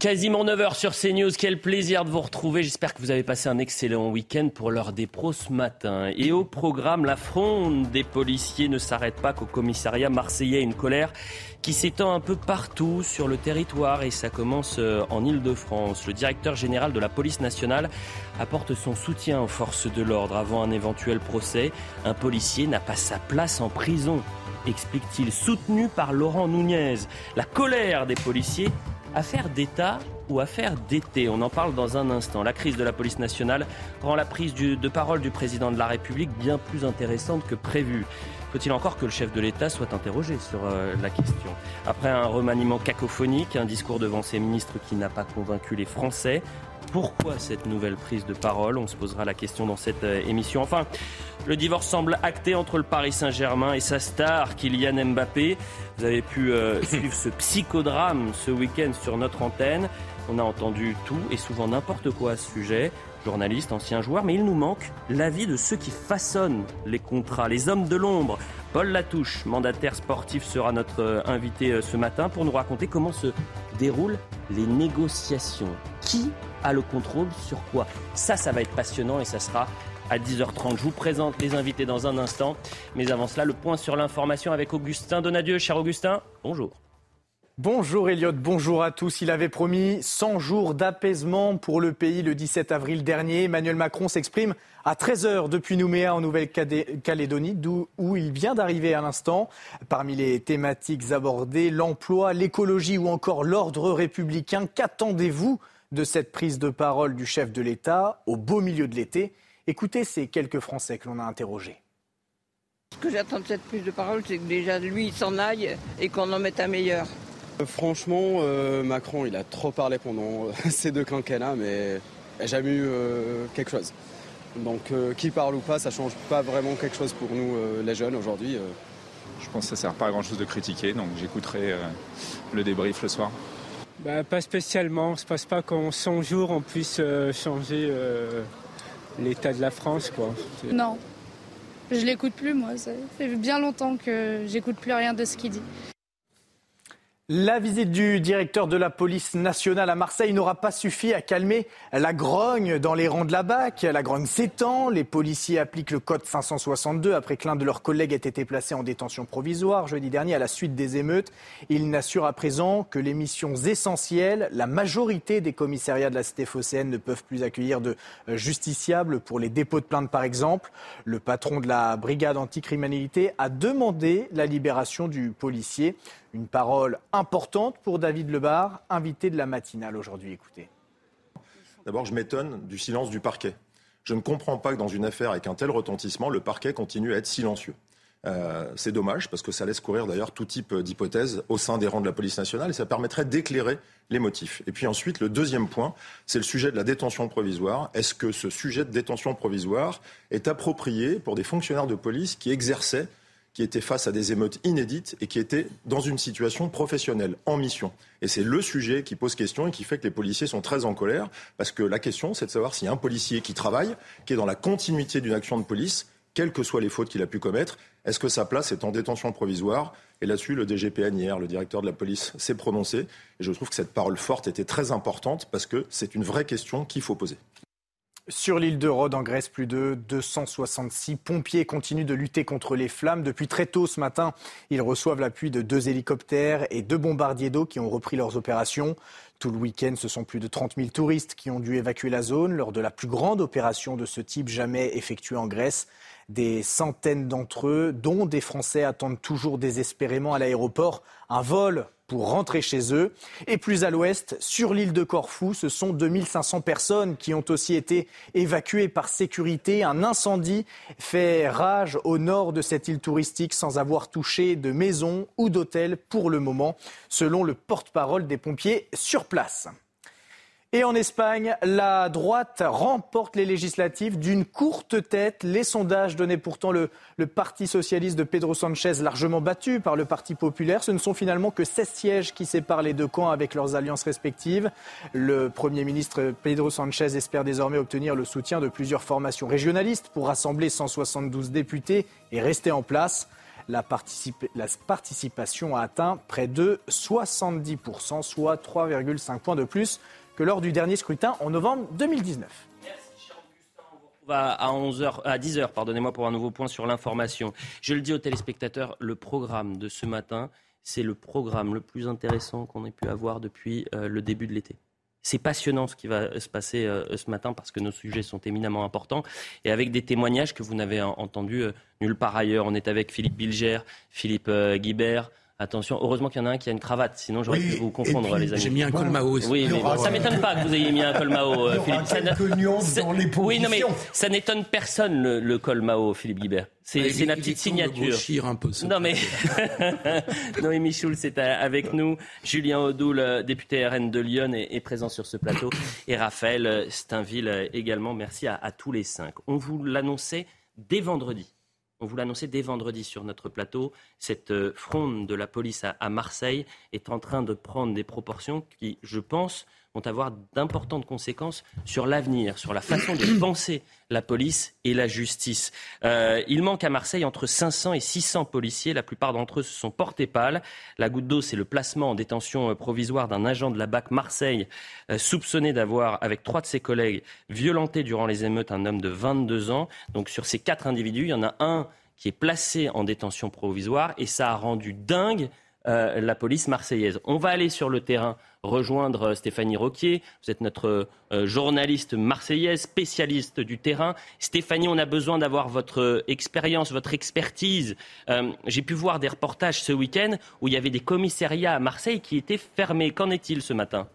Quasiment 9h sur CNews, quel plaisir de vous retrouver. J'espère que vous avez passé un excellent week-end pour l'heure des pros ce matin. Et au programme, la fronde des policiers ne s'arrête pas qu'au commissariat marseillais. Une colère qui s'étend un peu partout sur le territoire et ça commence euh, en Ile-de-France. Le directeur général de la police nationale apporte son soutien aux forces de l'ordre avant un éventuel procès. Un policier n'a pas sa place en prison, explique-t-il, soutenu par Laurent Nunez. La colère des policiers Affaire d'État ou affaire d'été? On en parle dans un instant. La crise de la police nationale rend la prise de parole du président de la République bien plus intéressante que prévu. Faut-il encore que le chef de l'État soit interrogé sur euh, la question? Après un remaniement cacophonique, un discours devant ses ministres qui n'a pas convaincu les Français, pourquoi cette nouvelle prise de parole? On se posera la question dans cette euh, émission. Enfin, le divorce semble acté entre le Paris Saint-Germain et sa star, Kylian Mbappé. Vous avez pu euh, suivre ce psychodrame ce week-end sur notre antenne. On a entendu tout et souvent n'importe quoi à ce sujet. Journaliste, ancien joueur, mais il nous manque l'avis de ceux qui façonnent les contrats, les hommes de l'ombre. Paul Latouche, mandataire sportif, sera notre euh, invité ce matin pour nous raconter comment se déroulent les négociations. Qui a le contrôle sur quoi? Ça, ça va être passionnant et ça sera à 10h30. Je vous présente les invités dans un instant. Mais avant cela, le point sur l'information avec Augustin Donadieu. Cher Augustin, bonjour. Bonjour Elliot, bonjour à tous. Il avait promis 100 jours d'apaisement pour le pays le 17 avril dernier. Emmanuel Macron s'exprime à 13h depuis Nouméa en Nouvelle-Calédonie, où il vient d'arriver à l'instant. Parmi les thématiques abordées, l'emploi, l'écologie ou encore l'ordre républicain. Qu'attendez-vous de cette prise de parole du chef de l'État au beau milieu de l'été? Écoutez ces quelques Français que l'on a interrogés. Ce que j'attends de cette prise de parole, c'est que déjà lui s'en aille et qu'on en mette un meilleur. Euh, franchement, euh, Macron, il a trop parlé pendant euh, ces deux quinquennats, mais il n'a jamais eu quelque chose. Donc, qui parle ou pas, ça change pas vraiment quelque chose pour nous, les jeunes, aujourd'hui. Je pense que ça sert pas à grand chose de critiquer, donc j'écouterai le débrief le soir. Bah, pas spécialement. Je ne pense pas qu'en 100 jours, on puisse changer l'état de la France. Quoi. Non. Je l'écoute plus, moi. Ça fait bien longtemps que j'écoute plus rien de ce qu'il dit. La visite du directeur de la police nationale à Marseille n'aura pas suffi à calmer la grogne dans les rangs de la BAC. La grogne s'étend, les policiers appliquent le code 562 après que l'un de leurs collègues ait été placé en détention provisoire jeudi dernier à la suite des émeutes. Ils n'assurent à présent que les missions essentielles, la majorité des commissariats de la cité phocéenne ne peuvent plus accueillir de justiciables pour les dépôts de plainte par exemple. Le patron de la brigade anticriminalité a demandé la libération du policier. Une parole importante pour David Lebar, invité de la matinale aujourd'hui. Écoutez. D'abord, je m'étonne du silence du parquet. Je ne comprends pas que dans une affaire avec un tel retentissement, le parquet continue à être silencieux. Euh, c'est dommage parce que ça laisse courir d'ailleurs tout type d'hypothèses au sein des rangs de la police nationale et ça permettrait d'éclairer les motifs. Et puis ensuite, le deuxième point, c'est le sujet de la détention provisoire. Est-ce que ce sujet de détention provisoire est approprié pour des fonctionnaires de police qui exerçaient qui étaient face à des émeutes inédites et qui étaient dans une situation professionnelle, en mission. Et c'est le sujet qui pose question et qui fait que les policiers sont très en colère, parce que la question, c'est de savoir a un policier qui travaille, qui est dans la continuité d'une action de police, quelles que soient les fautes qu'il a pu commettre, est-ce que sa place est en détention provisoire? Et là-dessus, le DGPN hier, le directeur de la police, s'est prononcé. Et je trouve que cette parole forte était très importante parce que c'est une vraie question qu'il faut poser. Sur l'île de Rhodes, en Grèce, plus de 266 pompiers continuent de lutter contre les flammes. Depuis très tôt ce matin, ils reçoivent l'appui de deux hélicoptères et deux bombardiers d'eau qui ont repris leurs opérations. Tout le week-end, ce sont plus de 30 000 touristes qui ont dû évacuer la zone lors de la plus grande opération de ce type jamais effectuée en Grèce. Des centaines d'entre eux, dont des Français, attendent toujours désespérément à l'aéroport un vol pour rentrer chez eux. Et plus à l'ouest, sur l'île de Corfou, ce sont 2500 personnes qui ont aussi été évacuées par sécurité. Un incendie fait rage au nord de cette île touristique sans avoir touché de maison ou d'hôtel pour le moment, selon le porte-parole des pompiers sur place. Et en Espagne, la droite remporte les législatives d'une courte tête. Les sondages donnaient pourtant le, Parti socialiste de Pedro Sanchez largement battu par le Parti populaire. Ce ne sont finalement que 16 sièges qui séparent les deux camps avec leurs alliances respectives. Le Premier ministre Pedro Sanchez espère désormais obtenir le soutien de plusieurs formations régionalistes pour rassembler 172 députés et rester en place. La, la participation a atteint près de 70%, soit 3,5 points de plus que lors du dernier scrutin en novembre 2019 à 11h, à 10h, pardonnez-moi pour un nouveau point sur l'information. Je le dis aux téléspectateurs, le programme de ce matin, c'est le programme le plus intéressant qu'on ait pu avoir depuis euh, le début de l'été. C'est passionnant ce qui va se passer euh, ce matin parce que nos sujets sont éminemment importants et avec des témoignages que vous n'avez entendus euh, nulle part ailleurs. On est avec Philippe Bilger, Philippe Guibert, Attention, heureusement qu'il y en a un qui a une cravate, sinon j'aurais pu vous confondre, les amis. J'ai mis un col Mao aussi. Oui, mais ça m'étonne pas que vous ayez mis un col Mao, euh, Philippe. Ça dans les oui, non, mais ça n'étonne personne le, col Mao, Philippe Guibert. C'est ma petite signature. un peu, non mais Noémie Schulz est avec nous, Julien Audoul, député RN de Lyon, est, présent sur ce plateau, et Raphaël Steinville également. Merci à, à tous les cinq. On vous l'annonçait dès vendredi on vous l'annonçait dès vendredi sur notre plateau, cette euh, fronde de la police à, Marseille est en train de prendre des proportions qui, je pense, vont avoir d'importantes conséquences sur l'avenir, sur la façon de penser la police et la justice. Euh, il manque à Marseille entre 500 et 600 policiers. La plupart d'entre eux se sont portés pâle. La goutte d'eau, c'est le placement en détention euh, provisoire d'un agent de la BAC Marseille soupçonné d'avoir, avec trois de ses collègues, violenté durant les émeutes un homme de 22 ans. Donc sur ces quatre individus, il y en a un qui est placé en détention provisoire et ça a rendu dingue euh, la police marseillaise. On va aller sur le terrain rejoindre euh, Stéphanie Roquier. Vous êtes notre euh, journaliste marseillaise, spécialiste du terrain. Stéphanie, on a besoin d'avoir votre expérience, votre expertise. J'ai pu voir des reportages ce week-end où il y avait des commissariats à Marseille qui étaient fermés. Qu'en est-il ce matin?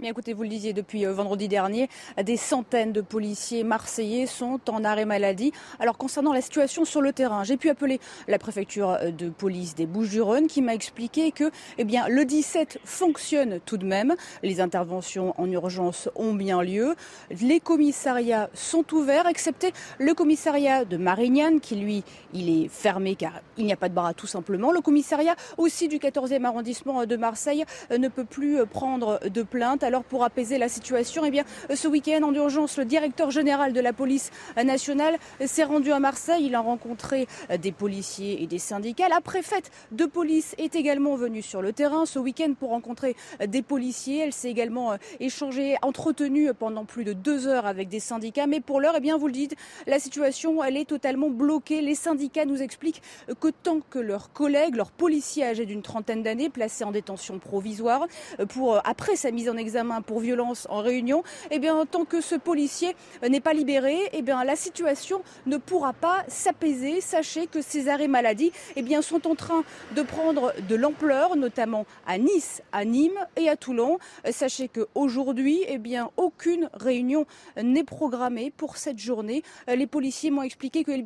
Mais écoutez, vous le disiez depuis euh, vendredi dernier, des centaines de policiers marseillais sont en arrêt maladie. Alors concernant la situation sur le terrain, j'ai pu appeler la préfecture euh, de police des Bouches-du-Rhône qui m'a expliqué que eh bien, le 17 fonctionne tout de même. Les interventions en urgence ont bien lieu. Les commissariats sont ouverts, excepté le commissariat de Marignane qui lui, il est fermé car il n'y a pas de bar tout simplement. Le commissariat aussi du 14e arrondissement de Marseille euh, ne peut plus prendre de plainte alors pour apaiser la situation, eh bien, ce week-end en urgence, le directeur général de la police nationale s'est rendu à Marseille. Il a rencontré des policiers et des syndicats. La préfète de police est également venue sur le terrain ce week-end pour rencontrer des policiers. Elle s'est également échangée, entretenue pendant plus de deux heures avec des syndicats. Mais pour l'heure, eh bien, vous le dites, la situation, elle est totalement bloquée. Les syndicats nous expliquent que tant que leurs collègues, leurs policiers âgés d'une trentaine d'années, placés en détention provisoire, pour après sa mise en examen, pour violence en réunion, eh bien, tant que ce policier n'est pas libéré, eh bien, la situation ne pourra pas s'apaiser. Sachez que ces arrêts maladie eh bien, sont en train de prendre de l'ampleur, notamment à Nice, à Nîmes et à Toulon. Sachez qu'aujourd'hui, eh bien, aucune réunion n'est programmée pour cette journée. Les policiers m'ont expliqué qu'ils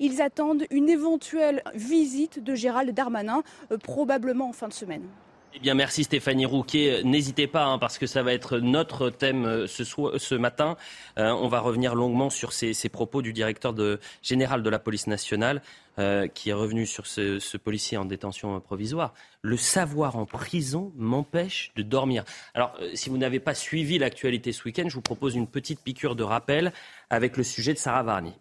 ils attendent une éventuelle visite de Gérald Darmanin, euh, probablement en fin de semaine. Eh bien, merci Stéphanie Rouquet. N'hésitez pas, hein, parce que ça va être notre thème euh, ce, ce matin. Euh, on va revenir longuement sur ces, propos du directeur général de la police nationale, euh, qui est revenu sur ce, policier en détention provisoire. Le savoir en prison m'empêche de dormir. Alors, si vous n'avez pas suivi l'actualité ce week-end, je vous propose une petite piqûre de rappel avec le sujet de Sarah Varni.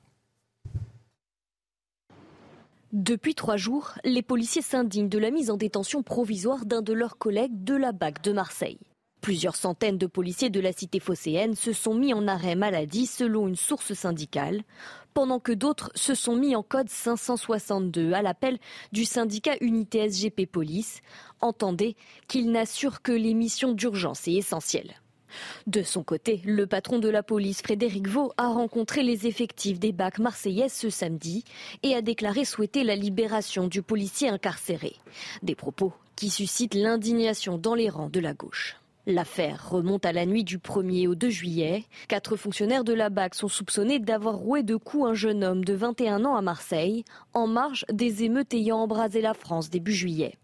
Depuis trois jours, les policiers s'indignent de la mise en détention provisoire d'un de leurs collègues de la BAC de Marseille. Plusieurs centaines de policiers de la cité phocéenne se sont mis en arrêt maladie selon une source syndicale, pendant que d'autres se sont mis en code 562 à l'appel du syndicat Unité SGP Police. Entendez qu'ils n'assurent que les missions d'urgence et essentielles. De son côté, le patron de la police, Frédéric Vaux, a rencontré les effectifs des BAC marseillaises ce samedi et a déclaré souhaiter la libération du policier incarcéré. Des propos qui suscitent l'indignation dans les rangs de la gauche. L'affaire remonte à la nuit du 1er au 2 juillet. Quatre fonctionnaires de la BAC sont soupçonnés d'avoir roué de coups un jeune homme de 21 ans à Marseille, en marge des émeutes ayant embrasé la France début juillet.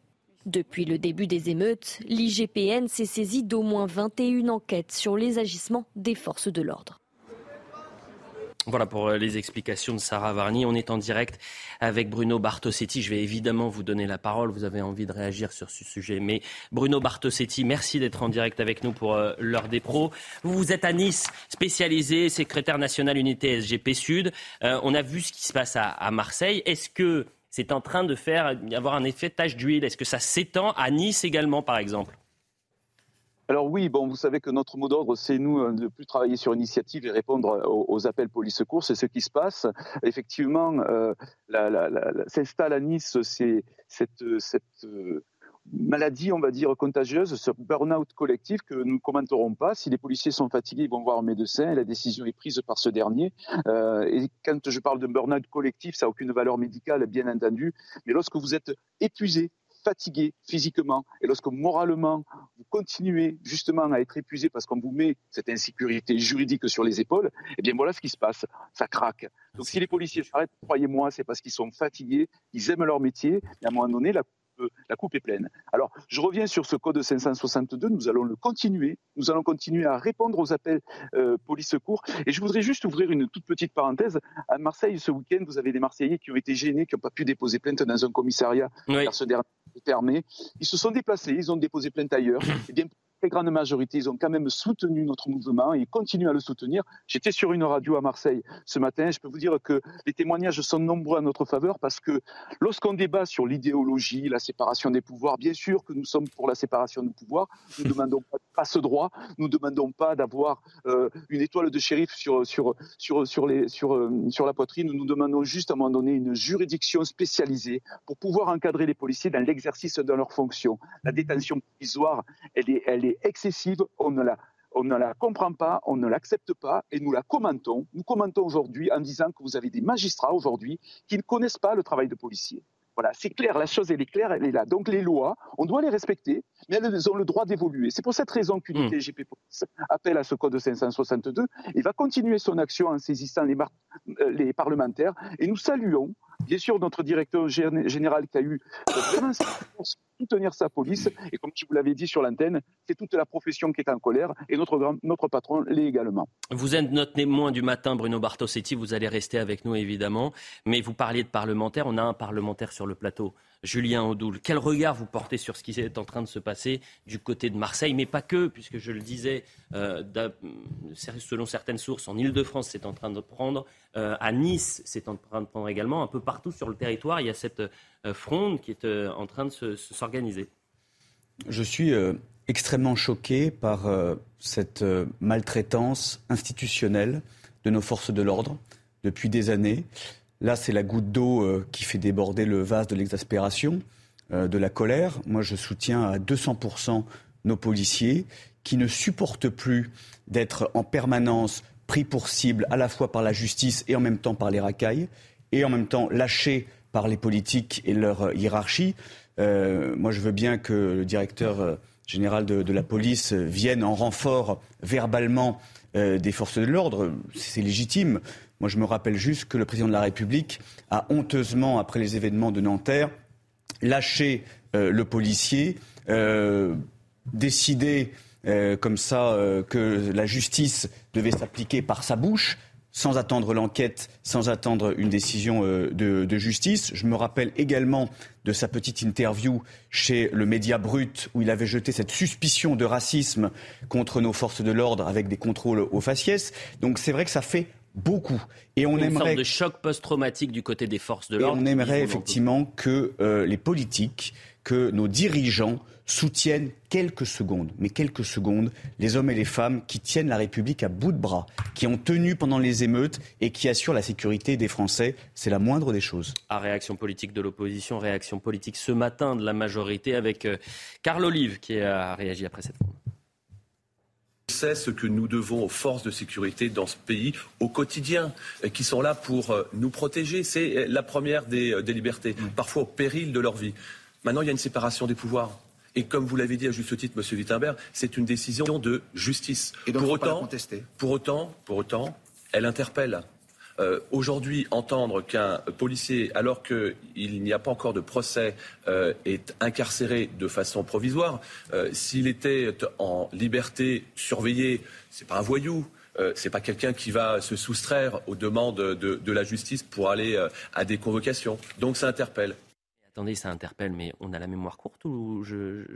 Depuis le début des émeutes, l'IGPN s'est saisi d'au moins 21 enquêtes sur les agissements des forces de l'ordre. Voilà pour les explications de Sarah Varny. On est en direct avec Bruno Bartosetti. Je vais évidemment vous donner la parole. Vous avez envie de réagir sur ce sujet. Mais Bruno Bartosetti, merci d'être en direct avec nous pour l'heure des pros. Vous, êtes à Nice, spécialisé, secrétaire national unité SGP Sud. on a vu ce qui se passe à, à Marseille. Est-ce que c'est en train de faire avoir un effet tache d'huile Est-ce que ça s'étend à Nice également, par exemple? Alors oui, bon, vous savez que notre mot d'ordre, c'est nous euh, de plus travailler sur initiative et répondre aux, appels police-secours. C'est ce qui se passe. Effectivement, euh, s'installe à Nice c'est cette, cette maladie, on va dire, contagieuse, ce burn-out collectif que nous ne commenterons pas. Si les policiers sont fatigués, ils vont voir un médecin et la décision est prise par ce dernier. Euh, et quand je parle de burn-out collectif, ça n'a aucune valeur médicale, bien entendu. Mais lorsque vous êtes épuisé, fatigué physiquement et lorsque moralement vous continuez justement à être épuisé parce qu'on vous met cette insécurité juridique sur les épaules, eh bien voilà ce qui se passe, ça craque. Donc si les policiers s'arrêtent, croyez-moi, c'est parce qu'ils sont fatigués, ils aiment leur métier, et à un moment donné, la la coupe est pleine. Alors, je reviens sur ce code 562. Nous allons le continuer. Nous allons continuer à répondre aux appels euh, police-secours. Et je voudrais juste ouvrir une toute petite parenthèse. À Marseille, ce week-end, vous avez des Marseillais qui ont été gênés, qui n'ont pas pu déposer plainte dans un commissariat car ce dernier est fermé. Ils se sont déplacés, ils ont déposé plainte ailleurs. Eh bien, très grande majorité, ils ont quand même soutenu notre mouvement et ils continuent à le soutenir. J'étais sur une radio à Marseille ce matin. Je peux vous dire que les témoignages sont nombreux à notre faveur parce que lorsqu'on débat sur l'idéologie, la séparation des pouvoirs, bien sûr que nous sommes pour la séparation des pouvoirs. Nous ne demandons pas ce droit. Nous ne demandons pas d'avoir euh, une étoile de shérif sur, sur, sur, sur, les, sur, euh, sur la poitrine. Nous demandons juste à un moment donné une juridiction spécialisée pour pouvoir encadrer les policiers dans l'exercice de leurs fonctions. La détention provisoire, elle est, elle est excessive, on ne la, on ne la comprend pas, on ne l'accepte pas et nous la commentons. Nous commentons aujourd'hui en disant que vous avez des magistrats aujourd'hui qui ne connaissent pas le travail de policier. Voilà, c'est clair, la chose elle est claire, elle est là. Donc les lois, on doit les respecter, mais elles ont le droit d'évoluer. C'est pour cette raison qu'une mmh. Police appelle à ce code 562 et va continuer son action en saisissant les, euh, les parlementaires. Et nous saluons bien sûr notre directeur général qui a eu vraiment soutenir sa police. Et comme je vous l'avais dit sur l'antenne, c'est toute la profession qui est en colère et notre, notre patron l'est également. Vous êtes notre témoin du matin, Bruno Bartosetti. Vous allez rester avec nous, évidemment. Mais vous parliez de parlementaire. On a un parlementaire sur le plateau. Julien Audoul. Quel regard vous portez sur ce qui est en train de se passer du côté de Marseille, mais pas que, puisque je le disais, euh, selon certaines sources, en Ile-de-France, c'est en train de prendre, euh, à Nice, c'est en train de prendre également, un peu partout sur le territoire, il y a cette euh, fronde qui est en train de s'organiser. Je suis extrêmement choqué par cette maltraitance institutionnelle de nos forces de l'ordre depuis des années. Là, c'est la goutte d'eau euh, qui fait déborder le vase de l'exaspération, euh, de la colère. Moi, je soutiens à 200% nos policiers qui ne supportent plus d'être en permanence pris pour cible à la fois par la justice et en même temps par les racailles, et en même temps lâchés par les politiques et leur hiérarchie. Euh, moi, je veux bien que le directeur général de, la police vienne en renfort verbalement des forces de l'ordre. C'est légitime. Moi, je me rappelle juste que le président de la République a honteusement, après les événements de Nanterre, lâché euh, le policier, euh, décidé euh, comme ça que la justice devait s'appliquer par sa bouche, sans attendre l'enquête, sans attendre une décision de, de, justice. Je me rappelle également de sa petite interview chez le Média Brut, où il avait jeté cette suspicion de racisme contre nos forces de l'ordre avec des contrôles aux faciès. Donc c'est vrai que ça fait beaucoup. Et on Une aimerait sorte de choc post-traumatique du côté des forces de l'ordre. on aimerait effectivement que euh, les politiques, que nos dirigeants soutiennent quelques secondes, mais quelques secondes, les hommes et les femmes qui tiennent la République à bout de bras, qui ont tenu pendant les émeutes et qui assurent la sécurité des Français. C'est la moindre des choses. À réaction politique de l'opposition, réaction politique ce matin de la majorité avec euh, Carl Olive qui a réagi après cette fois c'est ce que nous devons aux forces de sécurité dans ce pays au quotidien, euh, qui sont là pour euh, nous protéger. C'est la première des, libertés, parfois au péril de leur vie. Maintenant, il y a une séparation des pouvoirs. Et comme vous l'avez dit à juste titre, Monsieur Wittenberg, c'est une décision de justice. Et donc, pour, autant, pour autant, pour autant, elle interpelle. Euh, aujourd'hui, entendre qu'un policier, alors qu'il n'y a pas encore de procès, euh, est incarcéré de façon provisoire, euh, s'il était en liberté surveillée, c'est pas un voyou. euh, c'est pas quelqu'un qui va se soustraire aux demandes de, de la justice pour aller euh, à des convocations. Donc ça interpelle. Attendez, ça interpelle, mais on a la mémoire courte ou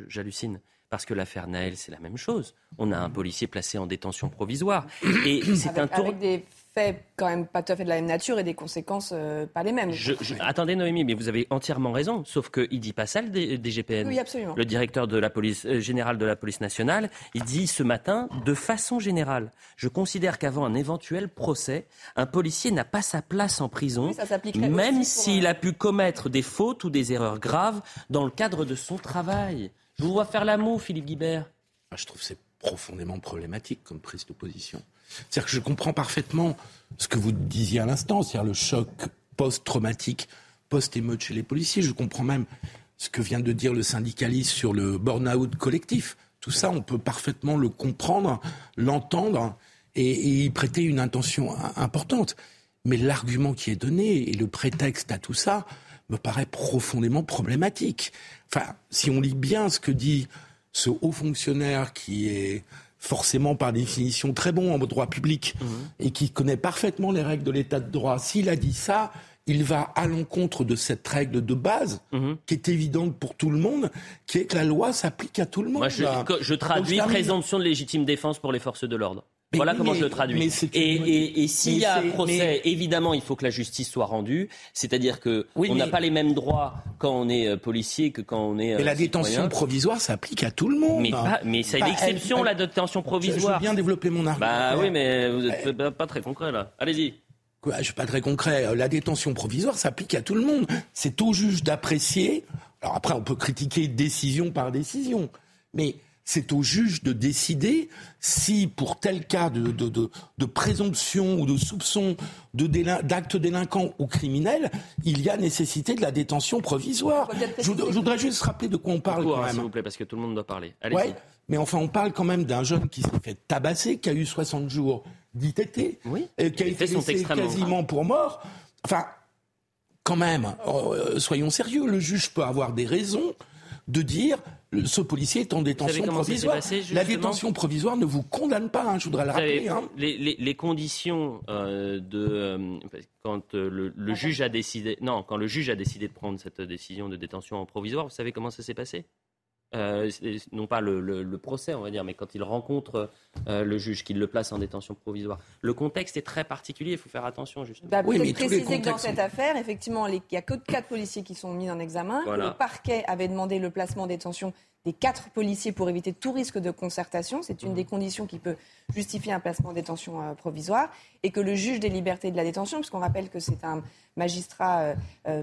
j'hallucine? Parce que l'affaire Naël, c'est la même chose. On a un policier placé en détention provisoire. Et c'est un tour fait quand même pas tout à fait de la même nature et des conséquences euh, pas les mêmes. attendez Noémie, mais vous avez entièrement raison, sauf qu'il dit pas ça le DGPN. Oui, absolument. Le directeur de la police euh, générale de la police nationale, il dit ce matin, de façon générale, je considère qu'avant un éventuel procès, un policier n'a pas sa place en prison, même s'il a pu commettre des fautes ou des erreurs graves dans le cadre de son travail. Je vous vois faire l'amour, Philippe Guibert. Je trouve c'est profondément problématique comme prise de position. C'est-à-dire que je comprends parfaitement ce que vous disiez à l'instant, c'est-à-dire le choc post-traumatique, post-émeute chez les policiers. Je comprends même ce que vient de dire le syndicaliste sur le burn-out collectif. Tout ça, on peut parfaitement le comprendre, l'entendre et, y prêter une intention importante. Mais l'argument qui est donné et le prétexte à tout ça me paraît profondément problématique. Enfin, si on lit bien ce que dit ce haut fonctionnaire qui est forcément par définition très bon en droit public mhm. et qui connaît parfaitement les règles de l'état de droit, s'il a dit ça, il va à l'encontre de cette règle de base mhm. qui est évidente pour tout le monde, qui est que la loi s'applique à tout le monde. Moi, je, traduis présomption de légitime défense pour les forces de l'ordre voilà comment je le traduis. et, s'il y a un procès, évidemment, il faut que la justice soit rendue. C'est-à-dire que on n'a pas les mêmes droits quand on est euh, policier que quand on est. mais la euh, détention provisoire s'applique à tout le monde. Mais, c'est l'exception, la détention provisoire. Je, veux bien développer mon argument. Bah oui, mais vous n'êtes pas très concret là. Allez-y. Je je suis pas très concret. La détention provisoire s'applique à tout le monde. C'est au juge d'apprécier. Alors après, on peut critiquer décision par décision, mais c'est au juge de décider si, pour tel cas de, de, présomption ou de soupçon d'actes délinquants ou criminels, il y a nécessité de la détention provisoire. Je, voudrais juste rappeler de quoi on parle quand même. S'il vous plaît, parce que tout le monde doit parler. Allez-y. mais enfin, on parle quand même d'un jeune qui s'est fait tabasser, qui a eu 60 jours d'ITT, oui. et qui a été laissé quasiment pour mort. Enfin, quand même, euh, soyons sérieux, le juge peut avoir des raisons de dire ce policier est en détention provisoire. la détention provisoire ne vous condamne pas, hein, je voudrais le rappeler. Hein. Les, conditions euh, de euh, quand euh, le, juge a décidé, non, quand le juge a décidé de prendre cette décision de détention provisoire, vous savez comment ça s'est passé? Euh, non pas le, procès, on va dire, mais quand il rencontre euh, le juge, qu'il le place en détention provisoire. Le contexte est très particulier, il faut faire attention, justement. Bah, oui, mais préciser que dans cette affaire, effectivement, il n'y a que quatre policiers qui sont mis en examen. Le parquet avait demandé le placement en détention des quatre policiers pour éviter tout risque de concertation. C'est une mmh. des conditions qui peut justifier un placement en détention euh, provisoire. Et que le juge des libertés de la détention, puisqu'on rappelle que c'est un magistrat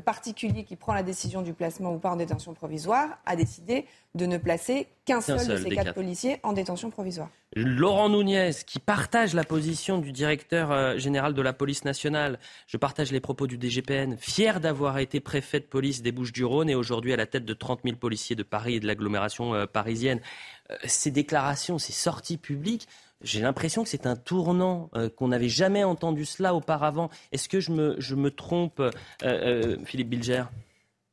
particulier qui prend la décision du placement ou pas en détention provisoire, a décidé de ne placer qu'un seul, de ces quatre, policiers en détention provisoire. Laurent Nunez, qui partage la position du directeur euh, général de la police nationale, je partage les propos du DGPN, fier d'avoir été préfet de police des Bouches-du-Rhône et aujourd'hui à la tête de 30 000 policiers de Paris et de l'agglomération euh, parisienne. Euh, ces déclarations, ces sorties publiques, j'ai l'impression que c'est un tournant, qu'on n'avait jamais entendu cela auparavant. Est-ce que je me, je me trompe, Philippe Bilger?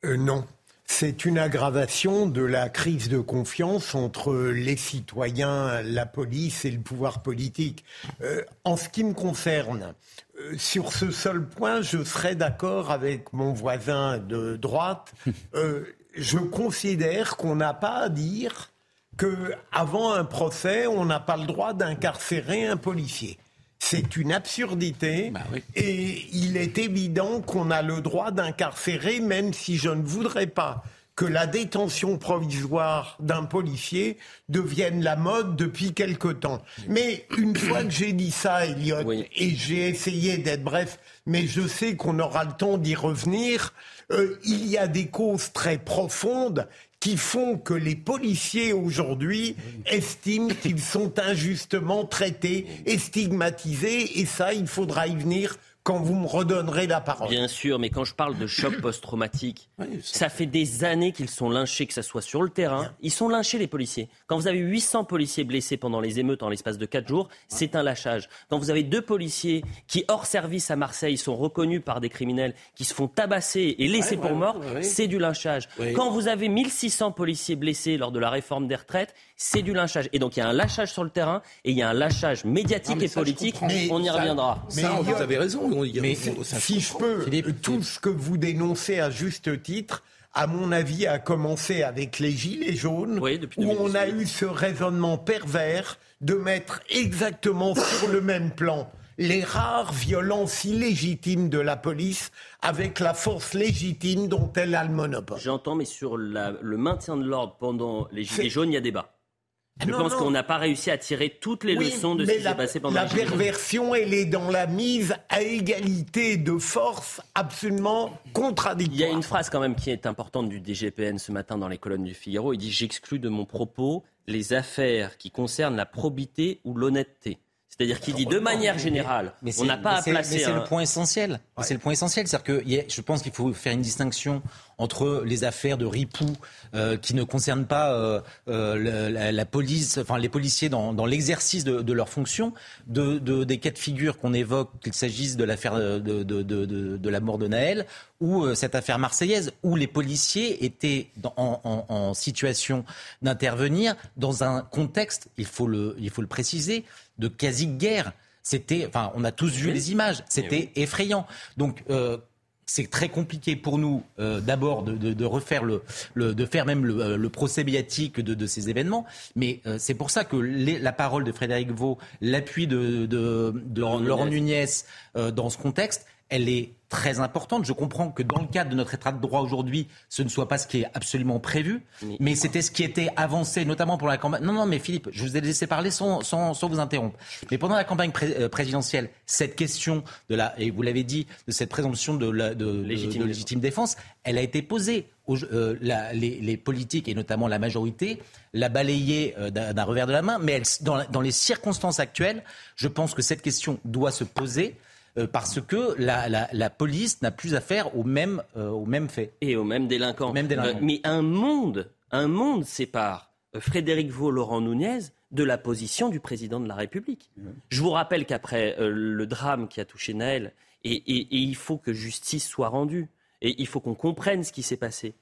Non c'est une aggravation de la crise de confiance entre les citoyens, la police et le pouvoir politique. Euh, en ce qui me concerne, euh, sur ce seul point, je serais d'accord avec mon voisin de droite. Euh, je considère qu'on n'a pas à dire qu'avant un procès, on n'a pas le droit d'incarcérer un policier. C'est une absurdité bah et il est évident qu'on a le droit d'incarcérer, même si je ne voudrais pas que la détention provisoire d'un policier devienne la mode depuis quelque temps. Mais une fois que j'ai dit ça, Elliot, et j'ai essayé d'être bref, mais je sais qu'on aura le temps d'y revenir, euh, il y a des causes très profondes qui font que les policiers aujourd'hui estiment qu'ils sont injustement traités et stigmatisés, et ça, il faudra y venir quand vous me redonnerez la parole. Bien sûr, mais quand je parle de choc post-traumatique, ça fait des années qu'ils sont lynchés, que ce soit sur le terrain. Ils sont lynchés, les policiers. Quand vous avez 800 policiers blessés pendant les émeutes en l'espace de 4 jours, c'est un lâchage. Quand vous avez deux policiers qui, hors service à Marseille, sont reconnus par des criminels, qui se font tabasser et laisser pour morts, c'est du lynchage. Quand vous avez 1600 policiers blessés lors de la réforme des retraites, c'est du lynchage. Et donc il y a un lâchage sur le terrain et il y a un lâchage médiatique et politique. on y reviendra. Mais vous avez raison. mais si je peux, tout ce que vous dénoncez à juste titre, à mon avis, a commencé avec les Gilets jaunes, où on a eu ce raisonnement pervers de mettre exactement sur le même plan les rares violences illégitimes de la police avec la force légitime dont elle a le monopole. J'entends, mais sur le maintien de l'ordre pendant les Gilets jaunes, il y a débat. Je pense qu'on n'a pas réussi à tirer toutes les leçons de ce qui s'est passé pendant la perversion, elle est dans la mise à égalité de force absolument contradictoire. Il y a une phrase quand même qui est importante du DGPN ce matin dans les colonnes du Figaro. Il dit J'exclus de mon propos les affaires qui concernent la probité ou l'honnêteté. C'est-à-dire qu'il dit de manière générale, on n'a pas à placer. Mais c'est le point essentiel. C'est le point essentiel, c'est-à-dire que je pense qu'il faut faire une distinction entre les affaires de ripoux euh, qui ne concernent pas euh, euh, la, police, enfin les policiers dans, l'exercice de, de leurs fonctions, de, des cas de figure qu'on évoque, qu'il s'agisse de l'affaire de, de, la mort de Naël ou cette affaire marseillaise, où les policiers étaient en, en, situation d'intervenir dans un contexte, il faut le, il faut le préciser, de quasi-guerre. C'était, enfin, on a tous vu les images. C'était effrayant. Donc, c'est très compliqué pour nous euh, d'abord de, refaire le, de faire même le, euh, procès médiatique de, ces événements, mais euh, c'est pour ça que la parole de Frédéric Vaux, l'appui de, Laurent Nunez dans ce contexte, elle est très importante. Je comprends que dans le cadre de notre état de droit aujourd'hui, ce ne soit pas ce qui est absolument prévu, mais, c'était ce qui était avancé, notamment pour la campagne. Non, non, mais Philippe, je vous ai laissé parler sans, sans, vous interrompre. Mais pendant la campagne euh, présidentielle, cette question de la, et vous l'avez dit, de cette présomption de, la, de, légitime, défense, elle a été posée. Euh, les, politiques et notamment la majorité l'a balayée euh, d'un revers de la main, mais dans, dans les circonstances actuelles, je pense que cette question doit se poser. Euh, parce que la, police n'a plus affaire aux mêmes, euh, aux mêmes faits. Et aux mêmes délinquants. Euh, mais un monde, un monde sépare Frédéric Vaux, Laurent Nunez de la position du président de la République. Je vous rappelle qu'après le drame qui a touché Naël, et, il faut que justice soit rendue, et il faut qu'on comprenne ce qui s'est passé.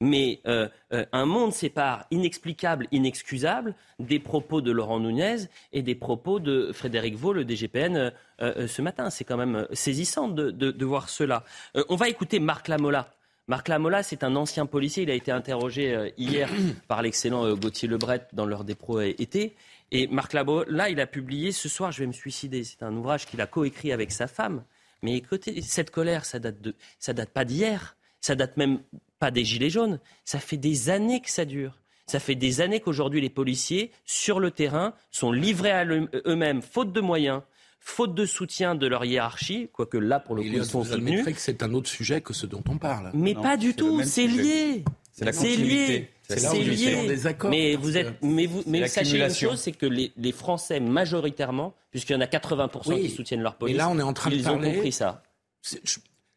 Mais euh, euh, un monde sépare inexplicable, inexcusable des propos de Laurent Nunez et des propos de Frédéric Vaux, le DGPN, euh, ce matin. C'est quand même saisissant de, voir cela. on va écouter Marc Lamola. Marc Lamola, c'est un ancien policier. Il a été interrogé hier par l'excellent Gauthier Lebret dans l'heure des pros été. Et Marc Lamola, il a publié Ce soir, je vais me suicider. C'est un ouvrage qu'il a coécrit avec sa femme. Mais écoutez, cette colère, ça date, de, ça date pas d'hier. Ça date même pas des gilets jaunes. Ça fait des années que ça dure. Ça fait des années qu'aujourd'hui les policiers, sur le terrain, sont livrés à eux-mêmes, faute de moyens, faute de soutien de leur hiérarchie, quoique là, pour le coup, ils sont soutenus. que c'est un autre sujet que ce dont on parle. Mais pas du tout, c'est lié. C'est lié. C'est lié. Mais vous êtes, mais vous, mais sachez une chose, c'est que les, les, Français majoritairement, puisqu'il y en a 80% qui soutiennent leur police, là, on est en train de ils ont compris ça.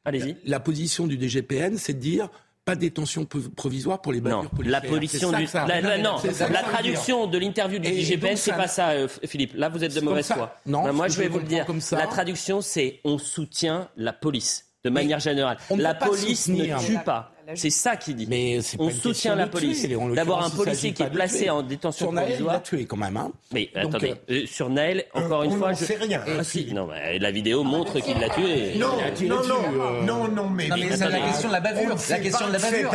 Allez-y. La, position du DGPN, c'est de dire pas détention provisoire pour les policières. La position du... la, non, la traduction de l'interview du DGPN, c'est pas ça, euh, Philippe. Là, vous êtes de mauvaise foi. Non, moi, je vais vous le dire. La traduction, c'est on soutient la police de manière générale. La police ne tue pas. C'est ça qu'il dit. Mais on soutient la police. D'abord un policier qui est placé en détention sur provisoire. Naël, il l'a tué quand même. Hein. Mais attendez, euh, euh, sur Naël, encore une fois, je sais rien. Ah, si. Non, mais la vidéo montre qu'il l'a tué. Non, non, non, non, non, mais, non, mais c'est la question de la bavure. La question de la bavure.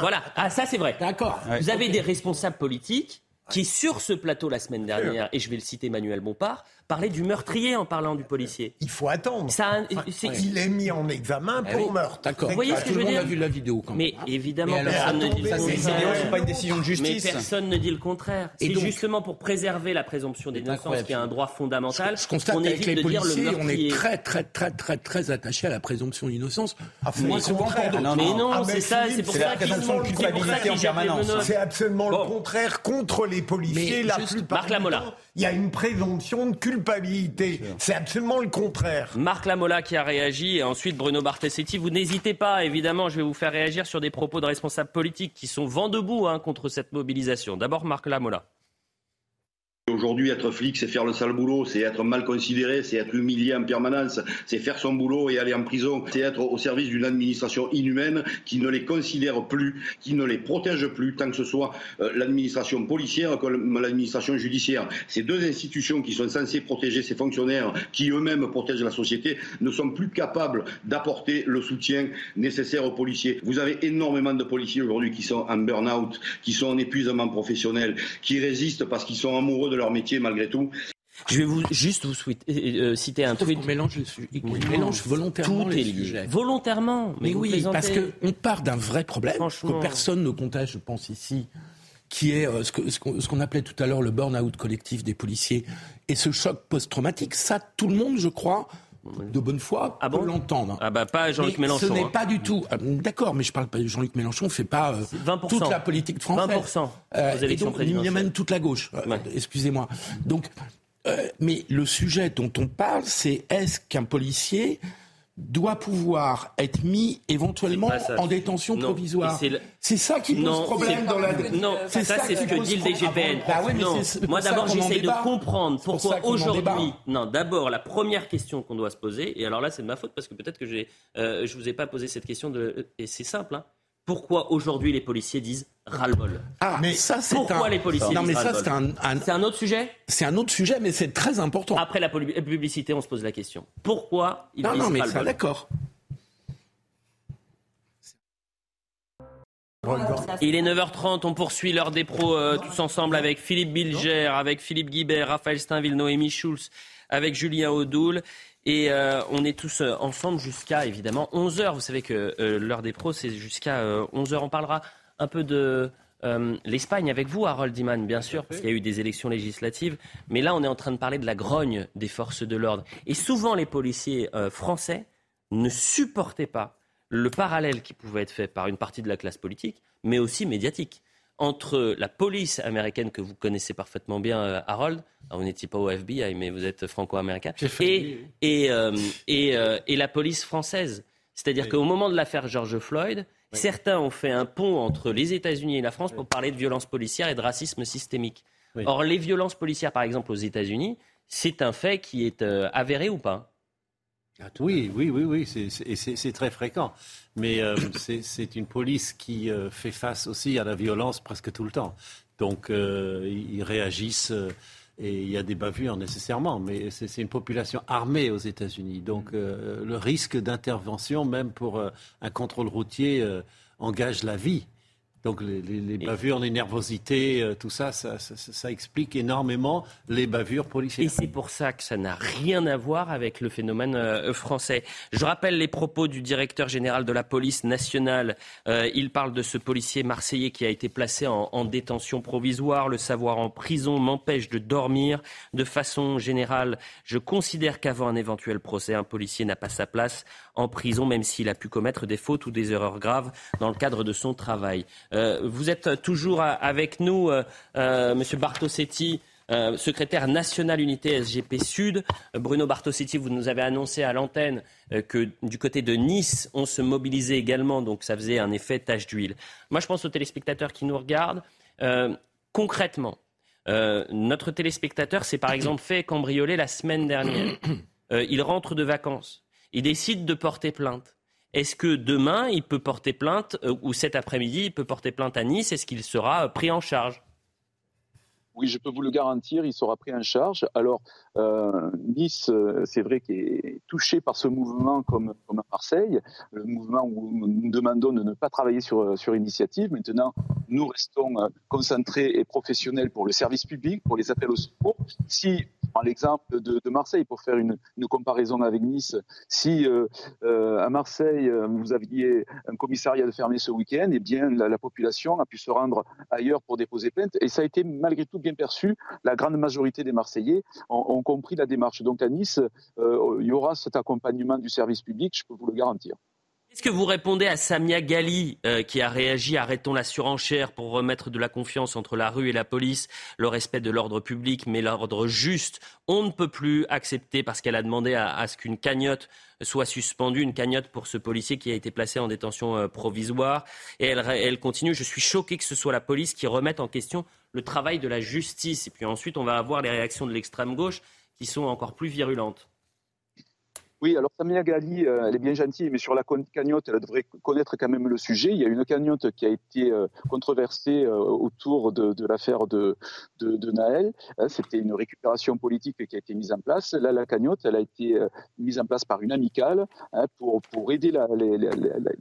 Voilà. Ah, ça c'est vrai. D'accord. Vous avez des responsables politiques qui, sur ce plateau la semaine dernière, et je vais le citer Manuel Bompard, parlait du meurtrier en parlant du policier. Il faut attendre. Ça, Il est mis en examen ah pour meurtre. D'accord. Vous voyez ce que je veux dire a vu la vidéo quand même. Mais évidemment, personne ne dit le contraire. pas une décision de justice. Mais personne ne dit le contraire. C'est justement pour préserver la présomption d'innocence qui est un droit fondamental. Je, constate qu'avec les policiers, on est très très très très très attaché à la présomption d'innocence. Ah, mais non, ah, c'est ça, c'est pour ça qu'ils sont culpabilité en permanence. C'est absolument le contraire contre les policiers. La plupart. Marc il y a une présomption de culpabilité. C'est absolument le contraire. Marc Lamola qui a réagi et ensuite Bruno Bartesetti. Vous n'hésitez pas, évidemment, je vais vous faire réagir sur des propos de responsables politiques qui sont vent debout hein, contre cette mobilisation. D'abord Marc Lamola. Aujourd'hui, être flic, c'est faire le sale boulot, c'est être mal considéré, c'est être humilié en permanence, c'est faire son boulot et aller en prison, c'est être au service d'une administration inhumaine qui ne les considère plus, qui ne les protège plus, tant que ce soit euh, l'administration policière comme l'administration judiciaire. Ces deux institutions qui sont censées protéger ces fonctionnaires, qui eux-mêmes protègent la société, ne sont plus capables d'apporter le soutien nécessaire aux policiers. Vous avez énormément de policiers aujourd'hui qui sont en burn-out, qui sont en épuisement professionnel, qui résistent parce qu'ils sont amoureux de leur métier malgré tout. Je vais vous, juste vous euh, citer un tweet. On mélange, mélange volontairement Tout les est sujets. Volontairement. Mais, oui, parce qu'on part d'un vrai problème que personne ne conteste, je pense, ici, qui est euh, ce qu'on ce qu'on appelait tout à l'heure le burn-out collectif des policiers et ce choc post-traumatique. Ça, tout le monde, je crois, de bonne foi, ah peut l'entendre. Ah bah pas Jean-Luc Mélenchon. Ce n'est hein. pas du tout. euh, D'accord, mais je parle pas de Jean-Luc Mélenchon. Fait pas euh, 20%. toute la politique française. 20% Euh, aux élections donc, Il y a même toute la gauche. Euh, Excusez-moi. Donc, euh, mais le sujet dont on parle, c'est est-ce qu'un policier doit pouvoir être mis éventuellement C'est ça. en détention Non. provisoire. C'est C'est ça qui pose Non, problème c'est- dans la. Non, ça, c'est ce que dit le. DGPN. Bah ouais, non. c'est- c'est Moi, ça d'abord, j'essaye de comprendre C'est pour ça pourquoi aujourd'hui. Non, d'abord, la première question qu'on doit se poser, et alors là, c'est de ma faute parce que peut-être que j'ai, euh, je vous ai pas posé cette question de, et c'est simple. Hein. Pourquoi aujourd'hui les policiers disent ras-le-bol Ah, mais ça, c'est Pourquoi un- les policiers Non, disent mais ça, ras-le-bol c'est un, un- C'est un autre sujet c'est un autre sujet, mais c'est très important. Après la publicité, on se pose la question. Pourquoi ils non, disent non, mais ça, d'accord. Il est 9h30, on poursuit l'heure des pros euh, tous ensemble avec Philippe Bilger, avec Philippe Guibert, Raphaël Steinville, Noémie Schulz, avec Julien Audoul. Et euh, on est tous euh, ensemble jusqu'à évidemment 11h. Vous savez que euh, l'heure des pros, c'est jusqu'à 11h. On parlera un peu de l'Espagne avec vous, Harold Iman, bien sûr, parce qu'il y a eu des élections législatives. Mais là, on est en train de parler de la grogne des forces de l'ordre. Et souvent, les policiers français ne supportaient pas le parallèle qui pouvait être fait par une partie de la classe politique, mais aussi médiatique, entre la police américaine que vous connaissez parfaitement bien, euh, Harold, alors, vous n'étiez pas au FBI, mais vous êtes franco-américain, et, et, euh, et, euh, et la police française. C'est-à-dire qu'au moment de l'affaire George Floyd, certains ont fait un pont entre les États-Unis et la France pour parler de violence policière et de racisme systémique. Or, les violences policières, par exemple, aux États-Unis, c'est un fait qui est euh, avéré ou pas? Ah, Oui, oui, oui, oui, c'est- très fréquent. Mais euh, c'est- une police qui euh, fait face aussi à la violence presque tout le temps. Donc, euh, ils réagissent euh, et il y a des bavures nécessairement. Mais c'est une population armée aux États-Unis. Donc, euh, le risque d'intervention, même pour euh, un contrôle routier, euh, engage la vie. Donc, les, les- les bavures, les nervosités, euh, tout ça ça, ça- ça- ça explique énormément les bavures policières. Et c'est pour ça que ça n'a rien à voir avec le phénomène euh, français. Je rappelle les propos du directeur général de la police nationale. Euh, il parle de ce policier marseillais qui a été placé en, en détention provisoire. Le savoir en prison m'empêche de dormir. De façon générale, je considère qu'avant un éventuel procès, un policier n'a pas sa place en prison, même s'il a pu commettre des fautes ou des erreurs graves dans le cadre de son travail. Euh, vous êtes toujours avec nous, euh, euh, Monsieur Bartosetti. Secrétaire national unité SGP Sud. Bruno Bartosetti, vous nous avez annoncé à l'antenne que du côté de Nice, on se mobilisait également, donc ça faisait un effet tache d'huile. Moi, je pense aux téléspectateurs qui nous regardent. Concrètement, notre téléspectateur s'est par exemple fait cambrioler la semaine dernière. Il rentre de vacances. Il décide de porter plainte. Est-ce que demain, il peut porter plainte, euh, ou cet après-midi, il peut porter plainte à Nice Est-ce qu'il sera euh, pris en charge? Oui, je peux vous le garantir, il sera pris en charge. Alors, euh, Nice, euh, c'est vrai qu'il est touché par ce mouvement comme, à Marseille, le mouvement où nous demandons de ne pas travailler sur, sur initiative. Maintenant, nous restons euh, concentrés et professionnels pour le service public, pour les appels au secours. Si, prends l'exemple de, Marseille, pour faire une, comparaison avec Nice, si euh, euh, à Marseille, euh, vous aviez un commissariat de fermé ce week-end, eh bien, la, la population a pu se rendre ailleurs pour déposer plainte. Et ça a été malgré tout bien perçu. La grande majorité des Marseillais ont compris la démarche. Donc à Nice, euh, il y aura cet accompagnement du service public, je peux vous le garantir. Est-ce que vous répondez à Samia Gali euh, qui a réagi Arrêtons la surenchère pour remettre de la confiance entre la rue et la police, le respect de l'ordre public, mais l'ordre juste. On ne peut plus accepter parce qu'elle a demandé à, ce qu'une cagnotte soit suspendue, une cagnotte pour ce policier qui a été placé en détention euh, provisoire. Et elle, elle continue. Je suis choqué que ce soit la police qui remette en question le travail de la justice. Et puis ensuite, on va avoir les réactions de l'extrême gauche qui sont encore plus virulentes. Oui, alors Samia Gali, euh, elle est bien gentille, mais sur la cagnotte, elle devrait connaître quand même le sujet. Il y a une cagnotte qui a été euh, controversée euh, autour de, l'affaire de, Naël. C'était une récupération politique qui a été mise en place. Là, la cagnotte, elle a été mise en place par une amicale hein, pour, aider la, les,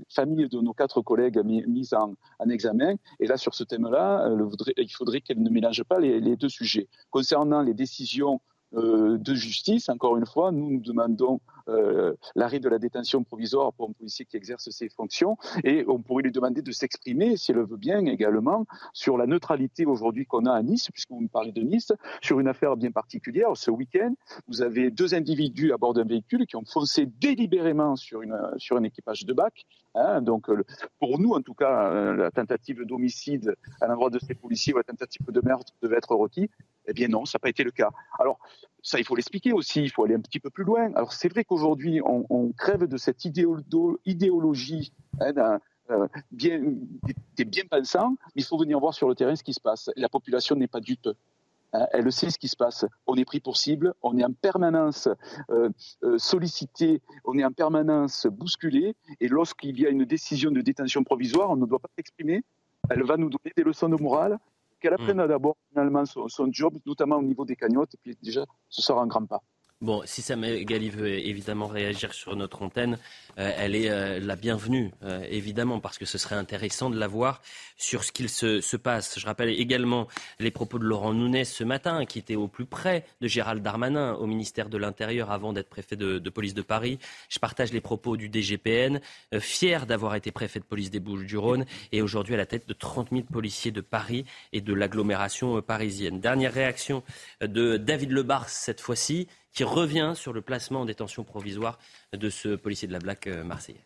familles de nos quatre collègues mises en, en examen. Et là, sur ce thème-là, il faudrait qu'elle ne mélange pas les, deux sujets. Concernant les décisions de justice. Encore une fois, nous nous demandons euh, l'arrêt de la détention provisoire pour un policier qui exerce ses fonctions et on pourrait lui demander de s'exprimer, si elle veut bien également, sur la neutralité aujourd'hui qu'on a à Nice, puisque vous me parlez de Nice, sur une affaire bien particulière. Ce week-end, vous avez deux individus à bord d'un véhicule qui ont foncé délibérément sur, une, sur un équipage de bac. Hein. donc, euh, pour nous, en tout cas, la tentative d'homicide à l'endroit de ces policiers ou la tentative de meurtre devait être requis. Eh bien non, ça n'a pas été le cas. Alors, ça, il faut l'expliquer aussi, il faut aller un petit peu plus loin. Alors, c'est vrai qu'aujourd'hui, on, crève de cette idéologie hein, euh, des, bien pensants, mais il faut venir voir sur le terrain ce qui se passe. La population n'est pas dupe. Hein, elle sait ce qui se passe. On est pris pour cible, on est en permanence euh, euh, sollicité, on est en permanence bousculé, et lorsqu'il y a une décision de détention provisoire, on ne doit pas s'exprimer. Elle va nous donner des leçons de morale qu'elle apprenne hmm. d'abord finalement son, son, job, notamment au niveau des cagnottes, et puis déjà, ce sera un grand pas. Bon, si Samuel Gali veut évidemment réagir sur notre antenne, euh, elle est euh, la bienvenue, euh, évidemment, parce que ce serait intéressant de la voir sur ce qu'il se, passe. Je rappelle également les propos de Laurent Nunez ce matin, qui était au plus près de Gérald Darmanin au ministère de l'Intérieur avant d'être préfet de, police de Paris. Je partage les propos du DGPN, fier d'avoir été préfet de police des Bouches-du-Rhône et aujourd'hui à la tête de 30 000 policiers de Paris et de l'agglomération parisienne. Dernière réaction de David Lebars cette fois-ci qui revient sur le placement en détention provisoire de ce policier de la Black euh, marseillais.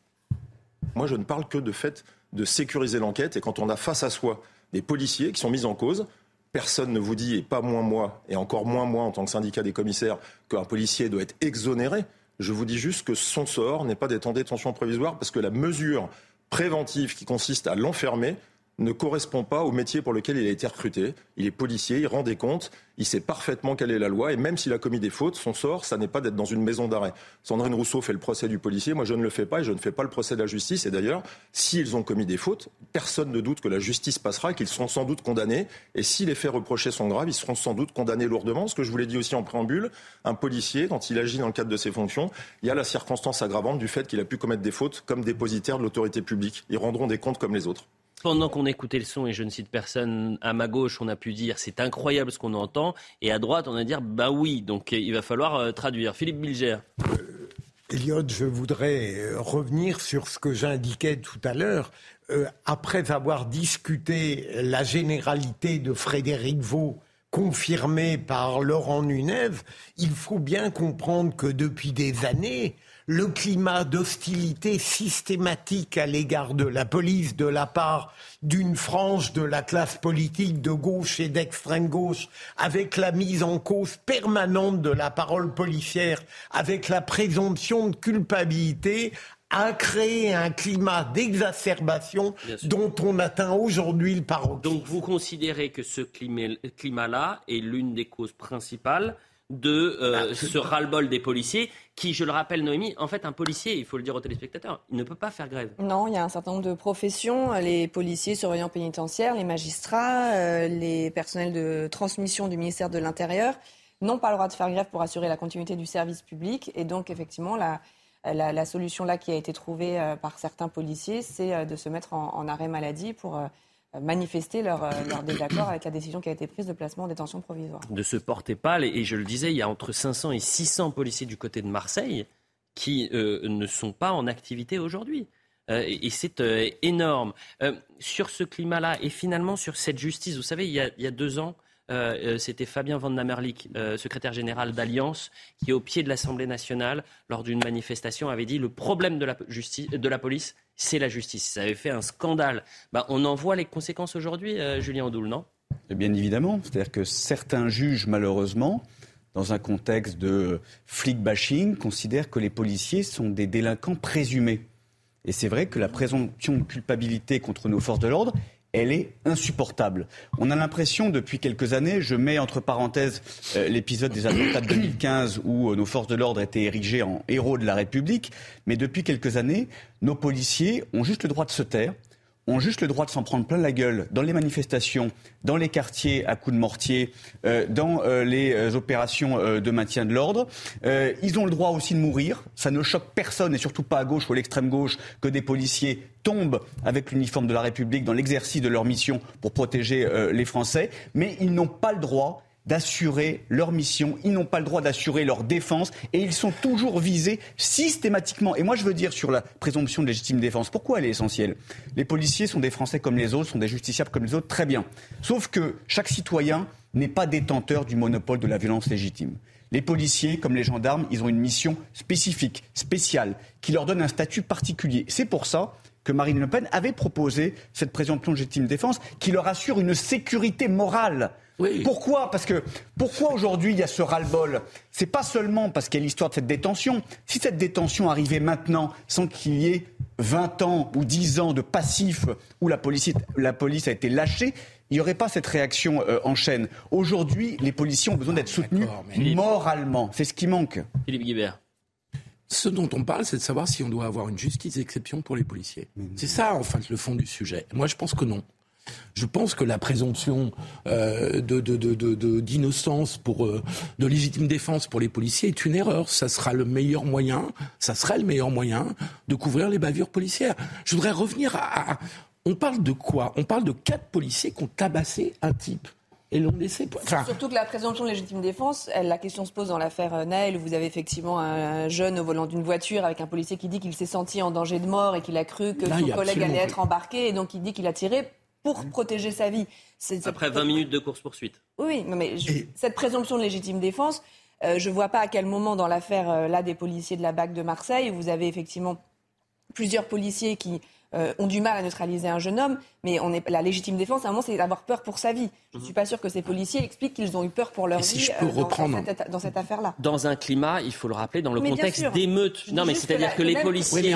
Moi, je ne parle que de fait de sécuriser l'enquête. Et quand on a face à soi des policiers qui sont mis en cause, personne ne vous dit, et pas moins moi, et encore moins moi en tant que syndicat des commissaires, qu'un policier doit être exonéré. Je vous dis juste que son sort n'est pas d'être en détention provisoire parce que la mesure préventive qui consiste à l'enfermer ne correspond pas au métier pour lequel il a été recruté. Il est policier, il rend des comptes, il sait parfaitement quelle est la loi, et même s'il a commis des fautes, son sort, ça n'est pas d'être dans une maison d'arrêt. Sandrine Rousseau fait le procès du policier, moi je ne le fais pas, et je ne fais pas le procès de la justice. Et d'ailleurs, s'ils ont commis des fautes, personne ne doute que la justice passera, qu'ils seront sans doute condamnés, et si les faits reprochés sont graves, ils seront sans doute condamnés lourdement. Ce que je vous l'ai dit aussi en préambule, un policier, quand il agit dans le cadre de ses fonctions, il y a la circonstance aggravante du fait qu'il a pu commettre des fautes comme dépositaire de l'autorité publique. Ils rendront des comptes comme les autres. Pendant qu'on écoutait le son, et je ne cite personne, à ma gauche, on a pu dire c'est incroyable ce qu'on entend, et à droite, on a dit bah oui, donc il va falloir euh, traduire. Philippe Bilger. Euh, Elliot, je voudrais euh, revenir sur ce que j'indiquais tout à l'heure. après avoir discuté la généralité de Frédéric Vaux, confirmée par Laurent Nunez, il faut bien comprendre que depuis des années, le climat d'hostilité systématique à l'égard de la police de la part d'une frange de la classe politique de gauche et d'extrême gauche, avec la mise en cause permanente de la parole policière, avec la présomption de culpabilité, a créé un climat d'exacerbation dont on atteint aujourd'hui le paroxysme. Donc vous considérez que ce climat-là est l'une des causes principales de euh, bah, ce ras-le-bol des policiers qui, je le rappelle, Noémie, en fait, un policier, il faut le dire aux téléspectateurs, il ne peut pas faire grève. Non, il y a un certain nombre de professions, les policiers, surveillants pénitentiaires, les magistrats, euh, les personnels de transmission du ministère de l'Intérieur n'ont pas le droit de faire grève pour assurer la continuité du service public. Et donc, effectivement, la, la, solution là qui a été trouvée euh, par certains policiers, c'est de se mettre en, en arrêt maladie pour manifester leur, euh, leur, désaccord avec la décision qui a été prise de placement en détention provisoire. De se porter pâle, et je le disais, il y a entre 500 et 600 policiers du côté de Marseille qui euh, ne sont pas en activité aujourd'hui. Euh, et c'est énorme. sur ce climat-là, et finalement sur cette justice, vous savez, il y a, il y a deux ans, C'était Fabien Van Namerlik, secrétaire général d'Alliance, qui au pied de l'Assemblée nationale, lors d'une manifestation, avait dit le problème de la, justice, de la police, c'est la justice. Ça avait fait un scandale. Bah, on en voit les conséquences aujourd'hui, Julien Audoul, non? Bien évidemment. C'est-à-dire que certains juges, malheureusement, dans un contexte de flic bashing, considèrent que les policiers sont des délinquants présumés. Et c'est vrai que la présomption de culpabilité contre nos forces de l'ordre, elle est insupportable. On a l'impression depuis quelques années, je mets entre parenthèses euh, l'épisode des attentats de 2015 où euh, nos forces de l'ordre étaient érigées en héros de la République, mais depuis quelques années, nos policiers ont juste le droit de se taire, ont juste le droit de s'en prendre plein la gueule dans les manifestations, dans les quartiers à coups de mortier, euh, dans euh, les euh, opérations de maintien de l'ordre. ils ont le droit aussi de mourir. Ça ne choque personne, et surtout pas à gauche ou à l'extrême gauche, que des policiers tombent avec l'uniforme de la République dans l'exercice de leur mission pour protéger les Français. Mais ils n'ont pas le droit d'assurer leur mission, ils n'ont pas le droit d'assurer leur défense et ils sont toujours visés systématiquement. Et moi je veux dire sur la présomption de légitime défense, pourquoi elle est essentielle? Les policiers sont des Français comme les autres, sont des justiciables comme les autres, très bien. Sauf que chaque citoyen n'est pas détenteur du monopole de la violence légitime. Les policiers, comme les gendarmes, ils ont une mission spécifique, spéciale, qui leur donne un statut particulier. C'est pour ça que Marine Le Pen avait proposé cette présomption de légitime défense qui leur assure une sécurité morale. Pourquoi? Parce que pourquoi aujourd'hui il y a ce ras-le-bol? C'est pas seulement parce qu'il y a l'histoire de cette détention. Si cette détention arrivait maintenant sans qu'il y ait 20 ans ou 10 ans de passif où la police, la police a été lâchée, il n'y aurait pas cette réaction euh, en chaîne. Aujourd'hui, les policiers ont besoin d'être soutenus moralement. C'est ce qui manque. Philippe Guibert. Ce dont on parle, c'est de savoir si on doit avoir une justice d'exception pour les policiers. C'est ça, en fait, le fond du sujet. Moi, je pense que non. Je pense que la présomption euh, d'innocence pour euh, de légitime défense pour les policiers est une erreur. Ça sera le meilleur moyen, ça serait le meilleur moyen de couvrir les bavures policières. Je voudrais revenir à, on parle de quoi? On parle de quatre policiers qui ont tabassé un type et l'ont laissé. Surtout que la présomption de légitime défense, la question se pose dans l'affaire euh, Naël, où vous avez effectivement un jeune au volant d'une voiture avec un policier qui dit qu'il s'est senti en danger de mort et qu'il a cru que son collègue allait être embarqué, et donc il dit qu'il a tiré pour protéger sa vie. Après 20 minutes de course-poursuite. Oui, mais cette présomption de légitime défense, euh, je ne vois pas à quel moment dans l'affaire euh, là des policiers de la BAC de Marseille, où vous avez effectivement plusieurs policiers qui euh, ont du mal à neutraliser un jeune homme, mais on est, la légitime défense, à un moment, c'est d'avoir peur pour sa vie. Je ne suis pas sûr que ces policiers expliquent qu'ils ont eu peur pour leur vie euh, reprendre... dans, cette, affaire-là. Dans un climat, il faut le rappeler, dans le contexte d'émeutes. Non, mais c'est-à-dire que, les policiers... Oui,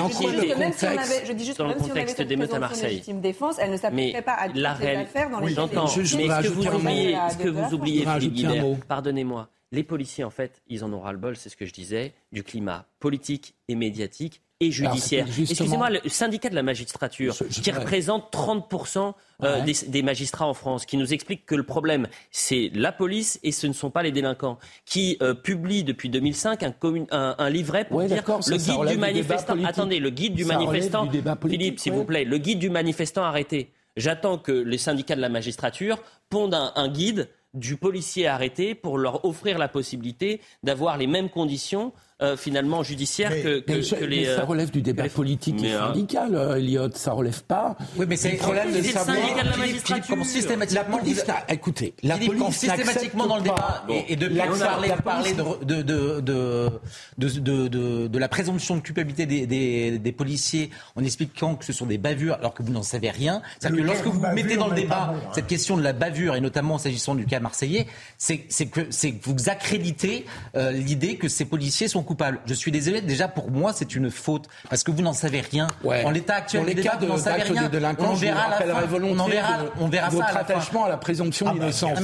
je dis juste dans le contexte d'émeutes à Marseille. légitime défense, elle ne s'appliquerait pas à toutes les affaires dans les J'entends, mais ce que vous oubliez, ce que vous oubliez, Philippe pardonnez-moi, les policiers, en fait, ils en ont ras-le-bol, c'est ce que je disais, du climat politique et médiatique et judiciaire. Excusez-moi, le syndicat de la magistrature, qui représente 30% euh, des, magistrats en France, qui nous explique que le problème, c'est la police et ce ne sont pas les délinquants, qui euh, publie depuis 2005 un, un, livret pour dire le guide du manifestant. attendez, le guide du manifestant. Philippe, s'il vous plaît, le guide du manifestant arrêté. J'attends que les syndicats de la magistrature pondent un guide du policier arrêté pour leur offrir la possibilité d'avoir les mêmes conditions euh, finalement judiciaire que, que, que les. ça euh, relève du débat politique et euh, syndical, Elliot. Ça relève pas. Oui, mais c'est le problème de savoir. de la magistrature. systématiquement. La police, écoutez, la police systématiquement dans le débat et, et depuis on a parlé de, de, de, de, de, la présomption de culpabilité des, des, des, policiers en expliquant que ce sont des bavures alors que vous n'en savez rien. C'est-à-dire que lorsque vous mettez dans le débat cette question de la bavure et notamment s'agissant du cas marseillais, c'est que, que vous accréditez l'idée que ces policiers sont coupable. Je suis désolé, déjà pour moi c'est une faute parce que vous n'en savez rien. En l'état actuel Dans les cas de, rien. de délinquance, on verra la fin. On verra, on verra votre ça attachement à la présomption ah bah, d'innocence.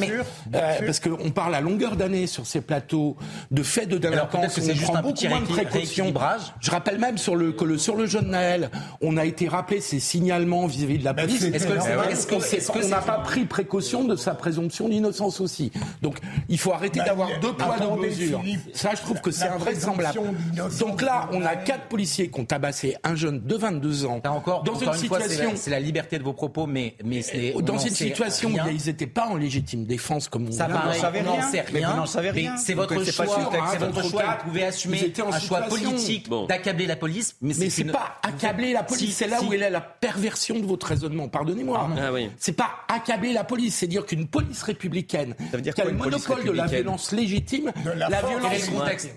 Euh, parce qu'on parle à longueur d'année sur ces plateaux de faits de délinquance. c'est juste un beaucoup moins de précautions. Je rappelle même sur le, que le, sur le jeune Naël, on a été rappelé ces signalements vis-à-vis de la police. Est-ce qu'on n'a pas pris précaution de sa présomption d'innocence aussi Donc il faut arrêter d'avoir deux poids deux mesures. Ça, je trouve que c'est un vrai vraisemblable. Donc là, on a quatre policiers qui ont tabassé un jeune de 22 ans. encore, dans encore une une fois, c'est situation. la, c'est la liberté de vos propos, mais, mais c'est- on dans sait situation où rien. ils n'étaient pas en légitime défense comme on Ça dit. paraît, on n'en sait Mais rien. rien. C'est votre choix. C'est votre choix. Vous pouvez assumer un choix situation. politique d'accabler la police. Mais, c'est pas accabler la police, Si, c'est là où est la perversion de votre raisonnement. Pardonnez-moi. Ah oui. C'est pas accabler la police, c'est dire qu'une police républicaine qui a le monopole de la violence légitime, la violence, de la force contexte,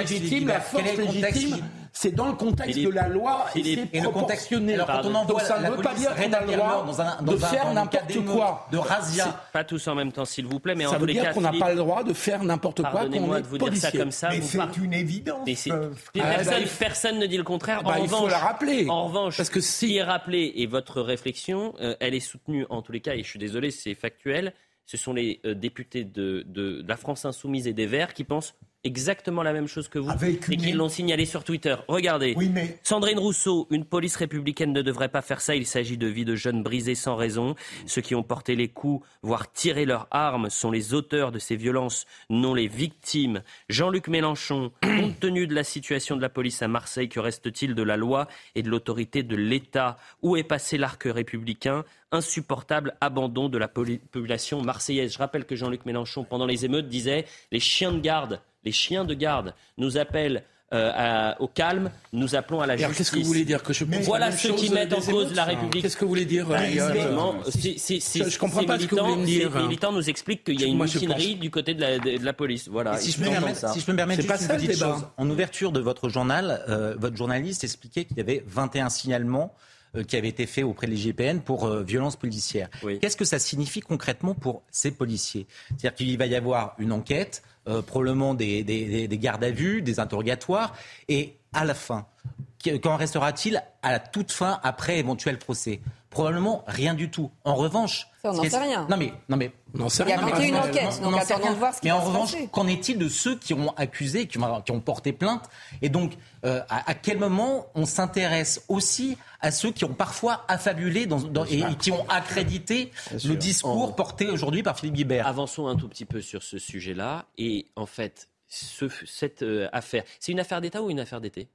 légitime, la force Quel est le contexte, légitime, c'est dans le contexte Philippe, de la loi et Philippe, c'est Et le contexte. proportionné. Alors quand on Donc envoie ça ne veut pas dire qu'on a le droit dans un, de faire n'importe quoi. de razzia. Pas tous en même temps, s'il vous plaît, mais en Ça tous veut les dire cas, qu'on n'a pas le droit de faire n'importe quoi Pardonnez-moi de vous dire ça comme ça. Mais c'est une évidence. Euh, Ah, personne, bah, personne ne dit le contraire. bah, en il faut revanche, la rappeler. En revanche, Parce que ce si- qui est rappelé et votre réflexion, euh, elle est soutenue en tous les cas, et je suis désolé, c'est factuel. Ce sont les euh, députés de, de la France Insoumise et des Verts qui pensent exactement la même chose que vous Avec et une- qui l'ont signalé sur Twitter. Regardez. Oui, mais Sandrine Rousseau, une police républicaine ne devrait pas faire ça. Il s'agit de vies de jeunes brisées sans raison. Ceux qui ont porté les coups, voire tiré leurs armes, sont les auteurs de ces violences, non les victimes. Jean-Luc Mélenchon, compte tenu de la situation de la police à Marseille, que reste-t-il de la loi et de l'autorité de l'État? Où est passé l'arc républicain? Insupportable abandon de la population marseillaise. Je rappelle que Jean-Luc Mélenchon, pendant les émeutes, disait les chiens de garde, les chiens de garde nous appellent euh, à- au calme, nous appelons à la justice. qu'est-ce que vous voulez dire que je Voilà ceux qui mettent en cause la République. Qu'est-ce que vous voulez dire Bah, euh, exactement. euh, je- je comprends pas ce que vous militants- voulez me dire. Ces militants nous expliquent qu'il y a une Moi, pense- du côté de la, de, de la police. Voilà. Si je, me ça. si je peux me permettre C'est juste pas une ça, petite chose. En ouverture de votre journal, euh, votre journaliste expliquait qu'il y avait 21 signalements euh, qui avaient été faits auprès de l'IGPN pour euh, violences policières. Oui. Qu'est-ce que ça signifie concrètement pour ces policiers? C'est-à-dire qu'il va y avoir une enquête, euh, probablement des, des- des- des gardes à vue, des interrogatoires, et à la fin, qu- qu'en restera-t-il à la toute fin après éventuel procès? Probablement rien du tout. En revanche, Ça, on n'en sait rien. Non mais, non mais, On n'en sait Il y a même une enquête, non, donc attendons de voir ce qui Mais va en se revanche, qu'en est-il de ceux qui ont accusé, qui ont, qui ont porté plainte Et donc, euh, à, à quel moment on s'intéresse aussi à ceux qui ont parfois affabulé dans, dans- et, et qui ont accrédité le discours porté aujourd'hui par Philippe Guibert Avançons un tout petit peu sur ce sujet-là. Et en fait, ce- cette euh, affaire, c'est une affaire d'État ou une affaire d'été?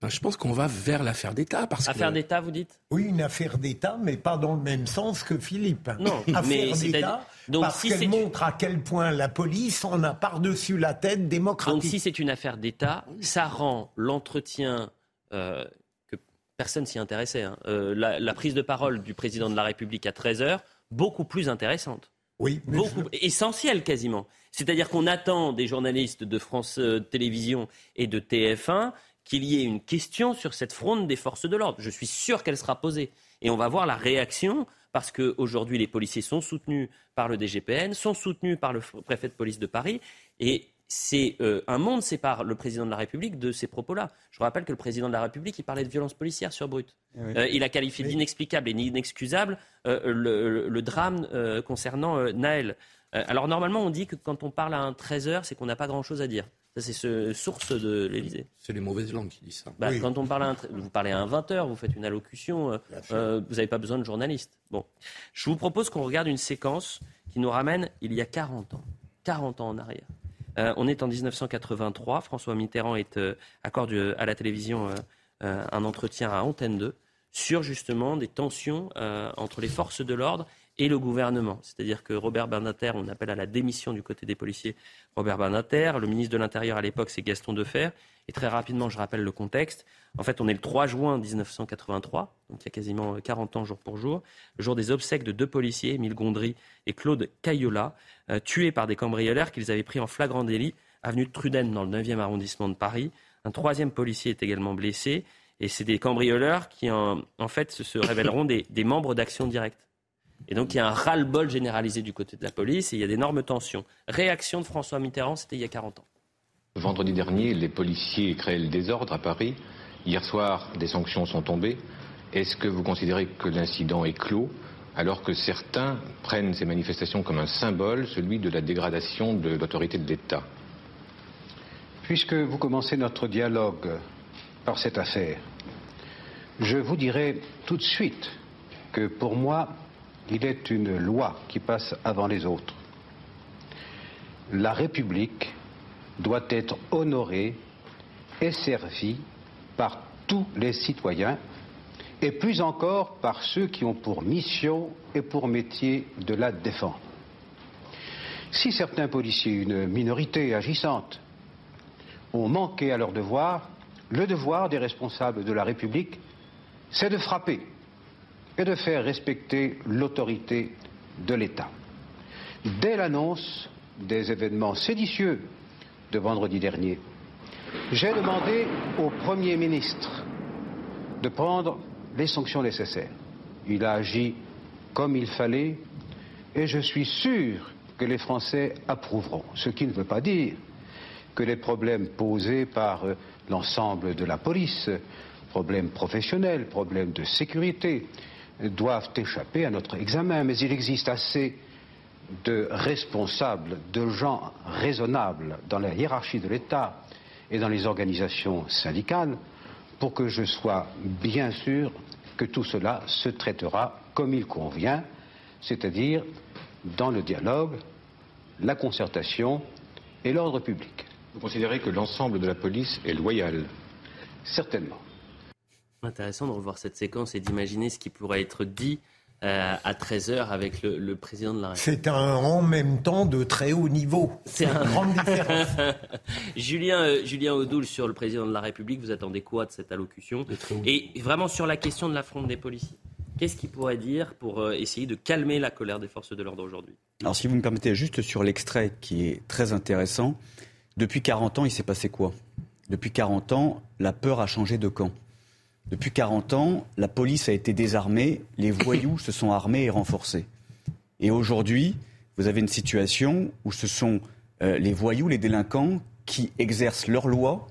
Ben, Je pense qu'on va vers l'affaire d'État parce Affaire que d'État, vous dites? Oui, une affaire d'État, mais pas dans le même sens que Philippe. Non, mais affaire d'État, donc parce si c'est- qu'elle montre à quel point la police en a par-dessus la tête Donc démocratique. si c'est une affaire d'État, ça rend l'entretien euh, que personne s'y intéressait, hein, euh, la, la prise de parole du président de la République à 13h, beaucoup plus intéressante. oui, mais Beaucoup, essentielle quasiment. C'est-à-dire qu'on attend des journalistes de France euh, Télévisions et de TF1 qu'il y ait une question sur cette fronde des forces de l'ordre. Je suis sûr qu'elle sera posée. Et on va voir la réaction, parce qu'aujourd'hui, les policiers sont soutenus par le DGPN, sont soutenus par le préfet de police de Paris. Et c'est euh, un monde sépare le président de la République de ces propos-là. Je rappelle que le président de la République, il parlait de violence policière sur Brut. Euh, il a qualifié d'inexplicable et d'inexcusable euh, le, le- drame concernant Naël. Alors normalement, on dit que quand on parle à un 13h, c'est qu'on n'a pas grand-chose à dire. Ça, c'est ce, source de l'Élysée. c'est les mauvaises langues qui disent ça. Bah, Oui. Quand on parle à un, vous parlez à un 20h, vous faites une allocution, euh, euh, vous n'avez pas besoin de journaliste. Bon, je vous propose qu'on regarde une séquence qui nous ramène il y a 40 ans, 40 ans en arrière. Euh, on est en 1983, François Mitterrand est, euh, accorde à la télévision euh, euh, un entretien à Antenne 2 sur justement des tensions euh, entre les forces de l'ordre et le gouvernement. C'est-à-dire que Robert Badinter, on appelle à la démission du côté des policiers Robert Badinter, le ministre de l'Intérieur à l'époque c'est Gaston Defer, et très rapidement je rappelle le contexte. En fait on est le 3 juin 1983, donc il y a quasiment euh, 40 ans jour pour jour, le jour des obsèques de deux policiers, Émile Gondry et Claude Caillola, euh, tués par des cambrioleurs qu'ils avaient pris en flagrant délit, avenue de Truden dans le 9e arrondissement de Paris. Un troisième policier est également blessé, et c'est des cambrioleurs qui en, fait se révéleront des membres d'Action Directe. Et donc il y a un ras-le-bol généralisé du côté de la police et il y a d'énormes tensions. Réaction de François Mitterrand, c'était il y a 40 ans. Vendredi dernier, les policiers créaient le désordre à Paris. Hier soir, des sanctions sont tombées. Est-ce que vous considérez que l'incident est clos alors que certains prennent ces manifestations comme un symbole, celui de la dégradation de l'autorité de l'État? Puisque vous commencez notre dialogue par cette affaire, je vous dirai tout de suite que pour moi, il est une loi qui passe avant les autres. La République doit être honorée est servi par tous les citoyens et plus encore par ceux qui ont pour mission et pour métier de la défendre. Si certains policiers, une minorité agissante, ont manqué à leur devoir, le devoir des responsables de la République, c'est de frapper et de faire respecter l'autorité de l'État. Dès l'annonce des événements séditieux de vendredi dernier, j'ai demandé au Premier ministre de prendre les sanctions nécessaires. Il a agi comme il fallait et je suis sûr que les Français approuveront. Ce qui ne veut pas dire que les problèmes posés par euh, l'ensemble de la police, problèmes professionnels, problèmes de sécurité, doivent échapper à notre examen. Mais il existe assez de responsables, de gens raisonnables dans la hiérarchie de l'État et dans les organisations syndicales pour que je sois bien sûr que tout cela se traitera comme il convient, c'est-à-dire dans le dialogue, la concertation et l'ordre public. Vous considérez que l'ensemble de la police est loyal Certainement. Intéressant de revoir cette séquence et d'imaginer ce qui pourrait être dit euh, à 13h avec le, président de la République. C'est un en même temps de très haut niveau. C'est une grande différence. Julien, euh, Julien Audoul, sur le président de la République, vous attendez quoi de cette allocution Et vraiment sur la question de la fronde des policiers. Qu'est-ce qu'il pourrait dire pour euh, essayer de calmer la colère des forces de l'ordre aujourd'hui? Alors si vous me permettez, juste sur l'extrait qui est très intéressant, depuis 40 ans, il s'est passé quoi? Depuis 40 ans, la peur a changé de camp. Depuis 40 ans, la police a été désarmée, les voyous se sont armés et renforcés. Et aujourd'hui, vous avez une situation où ce sont euh, les voyous, les délinquants qui exercent leurs lois,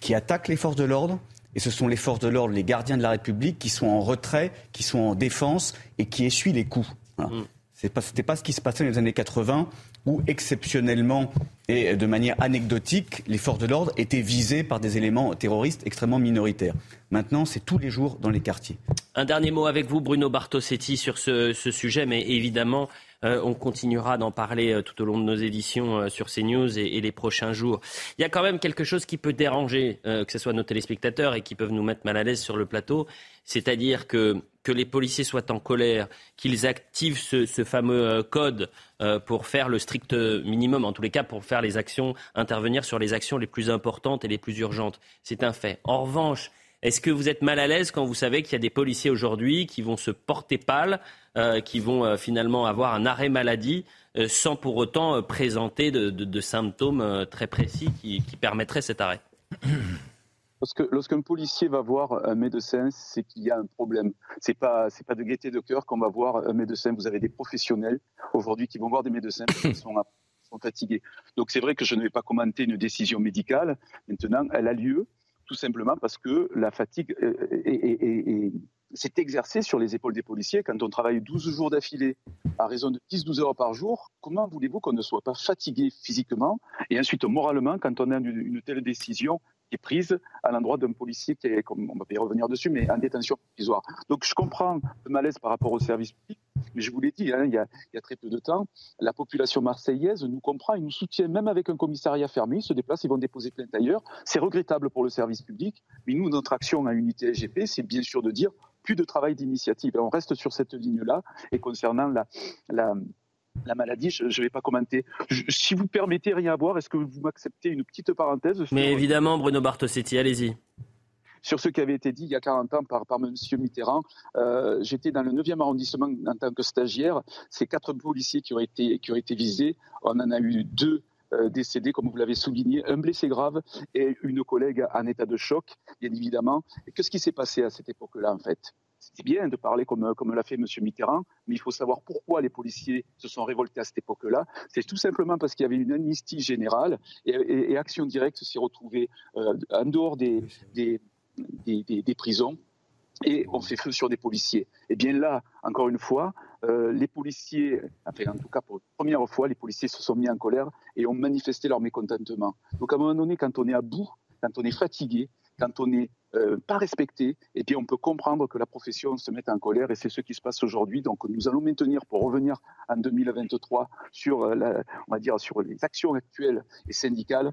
qui attaquent les forces de l'ordre, et ce sont les forces de l'ordre, les gardiens de la République, qui sont en retrait, qui sont en défense et qui essuient les coups. Mm. Ce n'était pas ce qui se passait dans les années 80 où exceptionnellement et de manière anecdotique, les forces de l'ordre étaient visées par des éléments terroristes extrêmement minoritaires. Maintenant, c'est tous les jours dans les quartiers. Un dernier mot avec vous, Bruno Bartosetti, sur ce, sujet, mais évidemment, euh, on continuera d'en parler euh, tout au long de nos éditions euh, sur CNews et, et, les prochains jours. Il y a quand même quelque chose qui peut déranger, que ce soit nos téléspectateurs et qui peuvent nous mettre mal à l'aise sur le plateau, c'est-à-dire que que les policiers soient en colère, qu'ils activent ce, fameux euh, code pour faire le strict minimum, en tous les cas pour faire les actions, intervenir sur les actions les plus importantes et les plus urgentes. C'est un fait. En revanche, est-ce que vous êtes mal à l'aise quand vous savez qu'il y a des policiers aujourd'hui qui vont se porter pâle, euh, qui vont finalement avoir un arrêt maladie sans pour autant présenter de, symptômes très précis qui permettraient cet arrêt? Lorsqu'un policier va voir un médecin, c'est qu'il y a un problème. C'est pas, pas de gaieté de cœur qu'on va voir un médecin. Vous avez des professionnels aujourd'hui qui vont voir des médecins parce qu'ils sont, fatigués. Donc c'est vrai que je ne vais pas commenter une décision médicale. Maintenant, elle a lieu tout simplement parce que la fatigue s'est exercée sur les épaules des policiers. Quand on travaille 12 jours d'affilée à raison de 10-12 heures par jour, comment voulez-vous qu'on ne soit pas fatigué physiquement et ensuite moralement quand on a une telle décision est prise à l'endroit d'un policier qui est, comme on va y revenir dessus, mais en détention provisoire. Donc je comprends le malaise par rapport au service public, mais je vous l'ai dit, hein, il, y a, très peu de temps, la population marseillaise nous comprend et nous soutient, même avec un commissariat fermé, ils se déplacent, ils vont déposer plainte ailleurs. C'est regrettable pour le service public, mais nous, notre action à Unité SGP, c'est bien sûr de dire plus de travail d'initiative. On reste sur cette ligne-là, et concernant la la maladie, je ne vais pas commenter. si vous permettez rien à voir, est-ce que vous m'acceptez une petite parenthèse Mais évidemment, Bruno Bartosetti, allez-y. Sur ce qui avait été dit il y a 40 ans par, par M. Mitterrand, euh, j'étais dans le 9e arrondissement en tant que stagiaire. C'est quatre policiers qui ont été, qui ont été visés. On en a eu deux euh, décédés, comme vous l'avez souligné, un blessé grave et une collègue en état de choc, bien évidemment. Qu'est-ce qui s'est passé à cette époque-là, en fait? C'est bien de parler comme, comme l'a fait M. Mitterrand, mais il faut savoir pourquoi les policiers se sont révoltés à cette époque-là. C'est tout simplement parce qu'il y avait une amnistie générale et, Action Directe s'est retrouvée euh, en dehors des, des, des, prisons et on fait feu sur des policiers. Et bien là, encore une fois, euh, les policiers, enfin en tout cas pour la première fois, les policiers se sont mis en colère et ont manifesté leur mécontentement. Donc à un moment donné, quand on est à bout, quand on est fatigué, quand on n'est euh, pas respecté, eh bien, on peut comprendre que la profession se mette en colère et c'est ce qui se passe aujourd'hui. Donc, nous allons maintenir, pour revenir en 2023 sur, euh, la, on va dire, sur les actions actuelles et syndicales,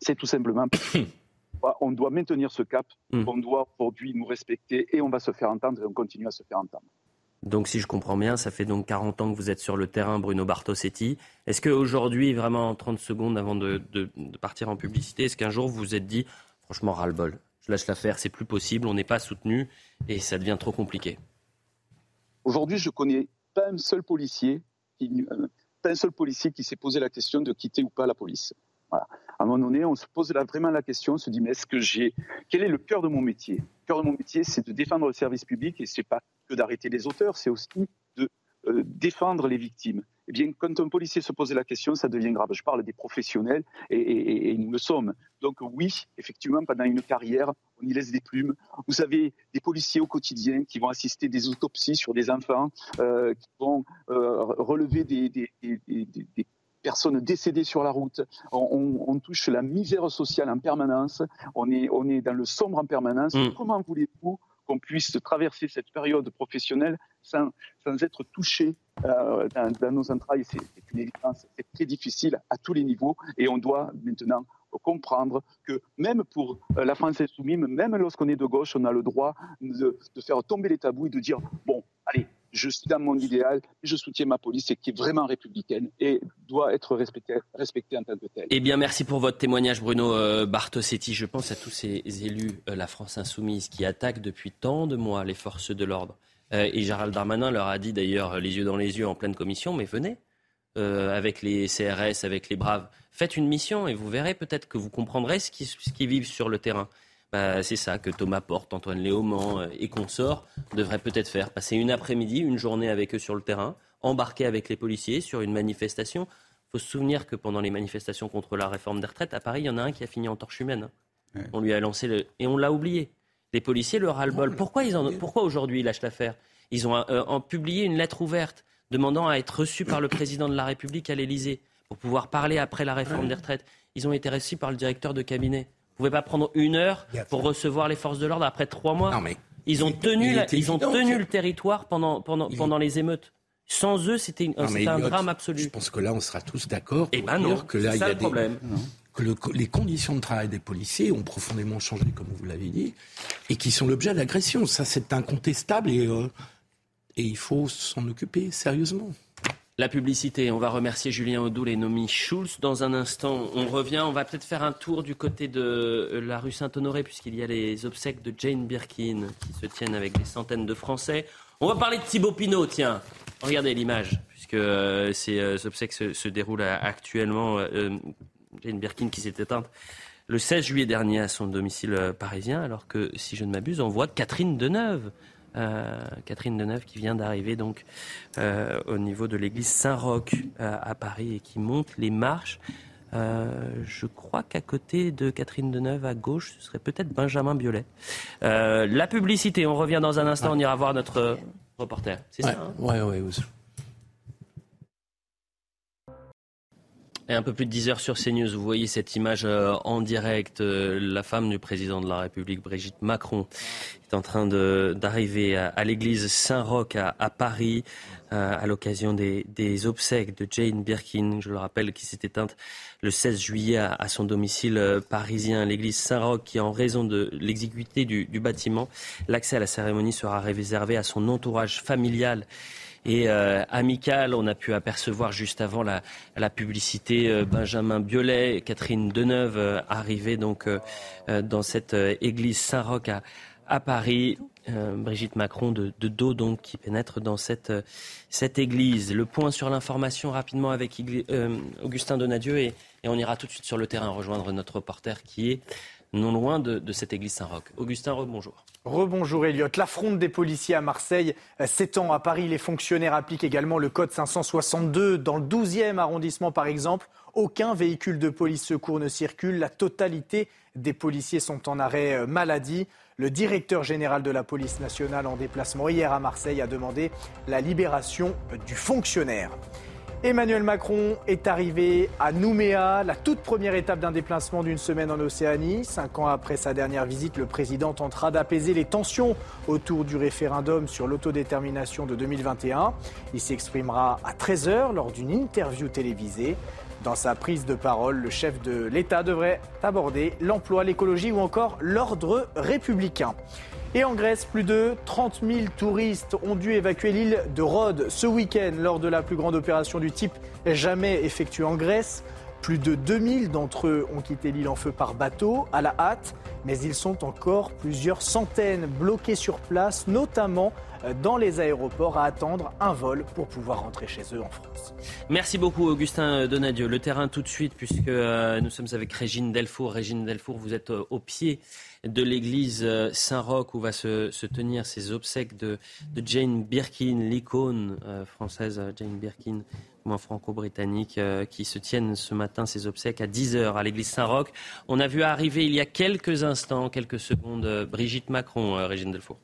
c'est tout simplement on doit maintenir ce cap, hmm. on doit aujourd'hui nous respecter et on va se faire entendre et on continue à se faire entendre. Donc, si je comprends bien, ça fait donc 40 ans que vous êtes sur le terrain, Bruno Bartosetti. Est-ce qu'aujourd'hui, vraiment en 30 secondes avant de, partir en publicité, est-ce qu'un jour vous vous êtes dit, franchement, ras-le-bol, je lâche l'affaire, c'est plus possible, on n'est pas soutenu et ça devient trop compliqué Aujourd'hui, je connais pas un seul policier qui, euh, pas un seul policier qui s'est posé la question de quitter ou pas la police. À un moment donné, on se pose vraiment la question, on se dit mais est-ce que j'ai quel est le cœur de mon métier? Le cœur de mon métier, c'est de défendre le service public et c'est pas que d'arrêter les auteurs, c'est aussi de euh, défendre les victimes. Eh bien, quand un policier se pose la question, ça devient grave. Je parle des professionnels et, nous le sommes. Donc oui, effectivement, pendant une carrière, on y laisse des plumes. Vous avez des policiers au quotidien qui vont assister des autopsies sur des enfants, euh, qui vont euh, relever des, personnes décédées sur la route. On, touche la misère sociale en permanence. On est, on est dans le sombre en permanence. Mm. Comment voulez-vous qu'on puisse traverser cette période professionnelle sans, être touché euh, dans, nos entrailles. C'est une évidence, très difficile à tous les niveaux et on doit maintenant comprendre que même pour euh, la France insoumise, même lorsqu'on est de gauche, on a le droit de, faire tomber les tabous et de dire bon, je suis dans mon idéal, je soutiens ma police qui est vraiment républicaine et doit être respectée, respectée en tant que telle. Eh bien, merci pour votre témoignage, Bruno euh, Bartosetti. Je pense à tous ces élus, euh, la France insoumise, qui attaquent depuis tant de mois les forces de l'ordre. Euh, et Gérald Darmanin leur a dit d'ailleurs, les yeux dans les yeux, en pleine commission, mais venez, avec les CRS, avec les braves, faites une mission et vous verrez peut-être que vous comprendrez ce qu'ils qui vivent sur le terrain. Bah, c'est ça que Thomas Porte, Antoine Léaumont euh, et consorts devraient peut-être faire. Passer une après-midi, une journée avec eux sur le terrain, embarquer avec les policiers sur une manifestation. Il faut se souvenir que pendant les manifestations contre la réforme des retraites, à Paris, il y en a un qui a fini en torche humaine. On lui a lancé le... Et on l'a oublié. Les policiers, le ras-le-bol. Pourquoi, ils en... Pourquoi aujourd'hui ils lâchent l'affaire? Ils ont euh, publié une lettre ouverte demandant à être reçus par le président de la République à l'Élysée pour pouvoir parler après la réforme des retraites. Ils ont été reçus par le directeur de cabinet. Vous pouvez pas prendre une heure pour recevoir les forces de l'ordre après trois mois. ils ont tenu, ils ont tenu le territoire pendant, pendant, pendant les émeutes. Sans eux, c'était un drame absolu. Je pense que là, on sera tous d'accord pour eh ben dire que là, il y a des, que les conditions de travail des policiers ont profondément changé, comme vous l'avez dit, et qui sont l'objet d'agressions. Ça, c'est incontestable et, euh, et il faut s'en occuper sérieusement. La publicité, on va remercier Julien Audoul et Nomi Schulz. Dans un instant, on revient, on va peut-être faire un tour du côté de euh, la rue Saint-Honoré, puisqu'il y a les obsèques de Jane Birkin qui se tiennent avec des centaines de Français. On va parler de Thibaut Pinot, tiens. Regardez l'image, puisque euh, ces euh, obsèques se, déroulent actuellement. Jane Birkin qui s'est éteinte le 16 juillet dernier à son domicile parisien, alors que, si je ne m'abuse, on voit Catherine Deneuve Catherine Deneuve qui vient d'arriver donc euh, au niveau de l'église Saint-Roch euh, à Paris et qui monte les marches. je crois qu'à côté de Catherine Deneuve, à gauche, ce serait peut-être Benjamin Biolay. la publicité, on revient dans un instant, on ira voir notre reporter. C'est ça hein? Ouais, ouais, Et un peu plus de 10 heures sur CNews, vous voyez cette image euh, en direct. Euh, la femme du président de la République, Brigitte Macron, est en train d'arriver à, l'église Saint-Roch à, Paris euh, à l'occasion des, obsèques de Jane Birkin, je le rappelle, qui s'est éteinte le 16 juillet à, son domicile parisien. L'église Saint-Roch qui, en raison de l'exiguïté du bâtiment, l'accès à la cérémonie sera réservé à son entourage familial et euh, amical. On a pu apercevoir juste avant la, publicité euh, Benjamin Biolay, Catherine Deneuve euh, arrivée donc dans cette église Saint-Roch à, à, Paris. Brigitte Macron de, de, dos donc qui pénètre dans cette, cette église. Le point sur l'information rapidement avec Augustin Donadieu et, et, on ira tout de suite sur le terrain rejoindre notre reporter qui est non loin de, cette église Saint-Roch. Augustin, bonjour. Rebonjour Elliot. La des policiers à Marseille s'étend à Paris. Les fonctionnaires appliquent également le code 562. Dans le 12e arrondissement, par exemple, aucun véhicule de police secours ne circule. La totalité des policiers sont en arrêt euh, maladie. Le directeur général de la police nationale en déplacement hier à Marseille a demandé la libération du fonctionnaire. Emmanuel Macron est arrivé à Nouméa, la toute première étape d'un déplacement d'une semaine en Océanie. Cinq ans après sa dernière visite, le président tentera d'apaiser les tensions autour du référendum sur l'autodétermination de 2021. Il s'exprimera à 13h lors d'une interview télévisée. Dans sa prise de parole, le chef de l'État devrait aborder l'emploi, l'écologie ou encore l'ordre républicain. Et en Grèce, plus de 30 000 touristes ont dû évacuer l'île de Rhodes ce week-end lors de la plus grande opération du type jamais effectuée en Grèce. Plus de 2000 d'entre eux ont quitté l'île en feu par bateau, à la hâte, mais ils sont encore plusieurs centaines bloqués sur place, notamment euh, dans les aéroports, à attendre un vol pour pouvoir rentrer chez eux en France. Merci beaucoup Augustin Donadieu. Le terrain tout de suite, puisque euh, nous sommes avec Régine Delfour. Régine Delfour, vous êtes euh, au pied de l'église Saint-Roch où va se, tenir ces obsèques de, Jane Birkin, l'icône française Jane Birkin franco-britannique euh, qui se tiennent ce matin ces obsèques à 10h à l'église Saint-Roch. On a vu arriver il y a quelques instants, quelques secondes, euh, Brigitte Macron, euh, Régine Delfour.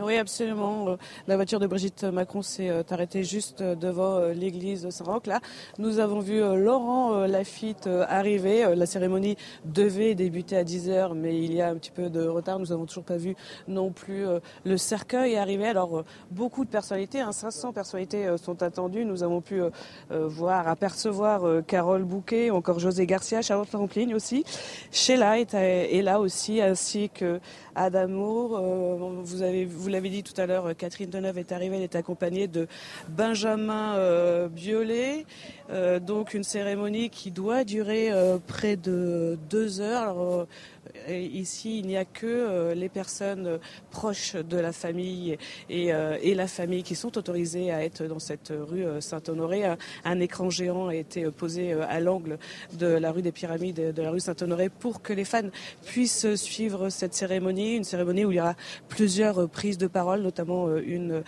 Oui, absolument. Euh, la voiture de Brigitte Macron s'est euh, arrêtée juste euh, devant l'église de Saint-Roch. Là, nous avons vu Laurent Lafitte arriver. La cérémonie devait débuter à 10h, mais il y a un petit peu de retard. Nous n'avons toujours pas vu non plus le cercueil arriver. Alors, beaucoup de personnalités, 500 hein, personnalités sont attendues. Nous avons pu voir, apercevoir Carole Bouquet, encore José Garcia, Charlotte Rampling aussi. Sheila est là aussi, ainsi que Adamour. Vous avez vous l'avez dit tout à l'heure, Catherine Deneuve est arrivée, elle est accompagnée de Benjamin euh. Euh, donc une cérémonie qui doit durer euh, près de deux heures. Ici, il n'y a que euh, les personnes proches de la famille euh, et, la famille qui sont autorisées à être dans cette rue euh, Saint-Honoré. Un, écran géant a été posé à l'angle de la rue des Pyramides de la rue Saint-Honoré pour que les fans puissent suivre cette cérémonie, une cérémonie où il y aura plusieurs prises de parole, notamment une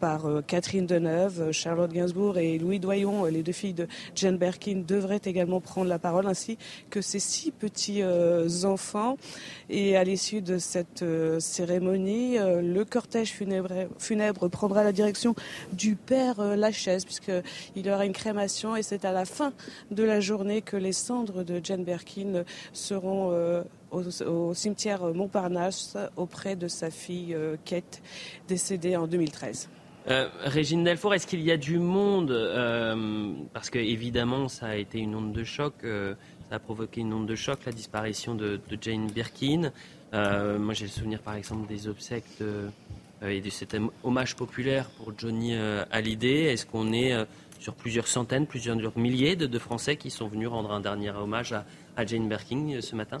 par Catherine Deneuve, Charlotte Gainsbourg et Louis Doyon, les deux filles de Jane Birkin, devraient également prendre la parole, ainsi que ces six petits enfants et à l'issue de cette euh, cérémonie, euh, le cortège funèbre, prendra la direction du Père euh, Lachaise, puisqu'il y aura une crémation et c'est à la fin de la journée que les cendres de Jane Birkin seront au, cimetière Montparnasse auprès de sa fille Kate, décédée en 2013. Régine Delfour, est-ce qu'il y a du monde Parce que évidemment, ça a été une onde de choc. Ça a provoqué une onde de choc, la disparition de, Jane Birkin. Euh, moi, j'ai le souvenir, par exemple, des obsèques euh, et de cet hommage populaire pour Johnny euh, Hallyday. Est-ce qu'on est sur plusieurs centaines, plusieurs milliers de, Français qui sont venus rendre un dernier hommage à, Jane Birkin ce matin?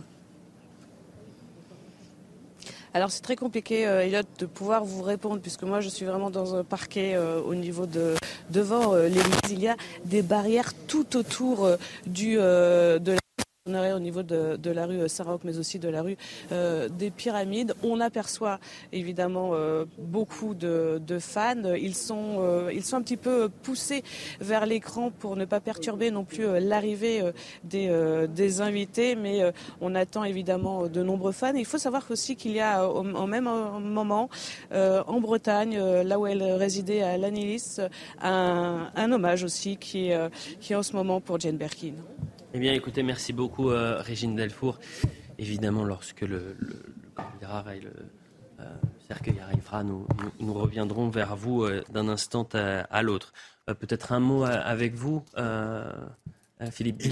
Alors c'est très compliqué, Elliot, de pouvoir vous répondre, puisque moi je suis vraiment dans un parquet au niveau de devant l'église. Il y a des barrières tout autour du, de la au niveau de, la rue Saint-Roch, mais aussi de la rue euh, des Pyramides. On aperçoit évidemment euh, beaucoup de, fans. Ils sont, euh, un petit peu poussés vers l'écran pour ne pas perturber non plus l'arrivée des, invités, mais on attend évidemment de nombreux fans. il faut savoir aussi qu'il y a au, même moment en Bretagne, là où elle résidait à Lanilis, un, un hommage aussi qui est, qui est en ce moment pour Jane Birkin. Eh bien, écoutez, merci beaucoup, euh, Régine Delfour. Évidemment, lorsque le, le, et le euh, cercueil arrivera, nous, nous, reviendrons vers vous euh, d'un instant à, l'autre. Peut-être un mot avec vous, Philippe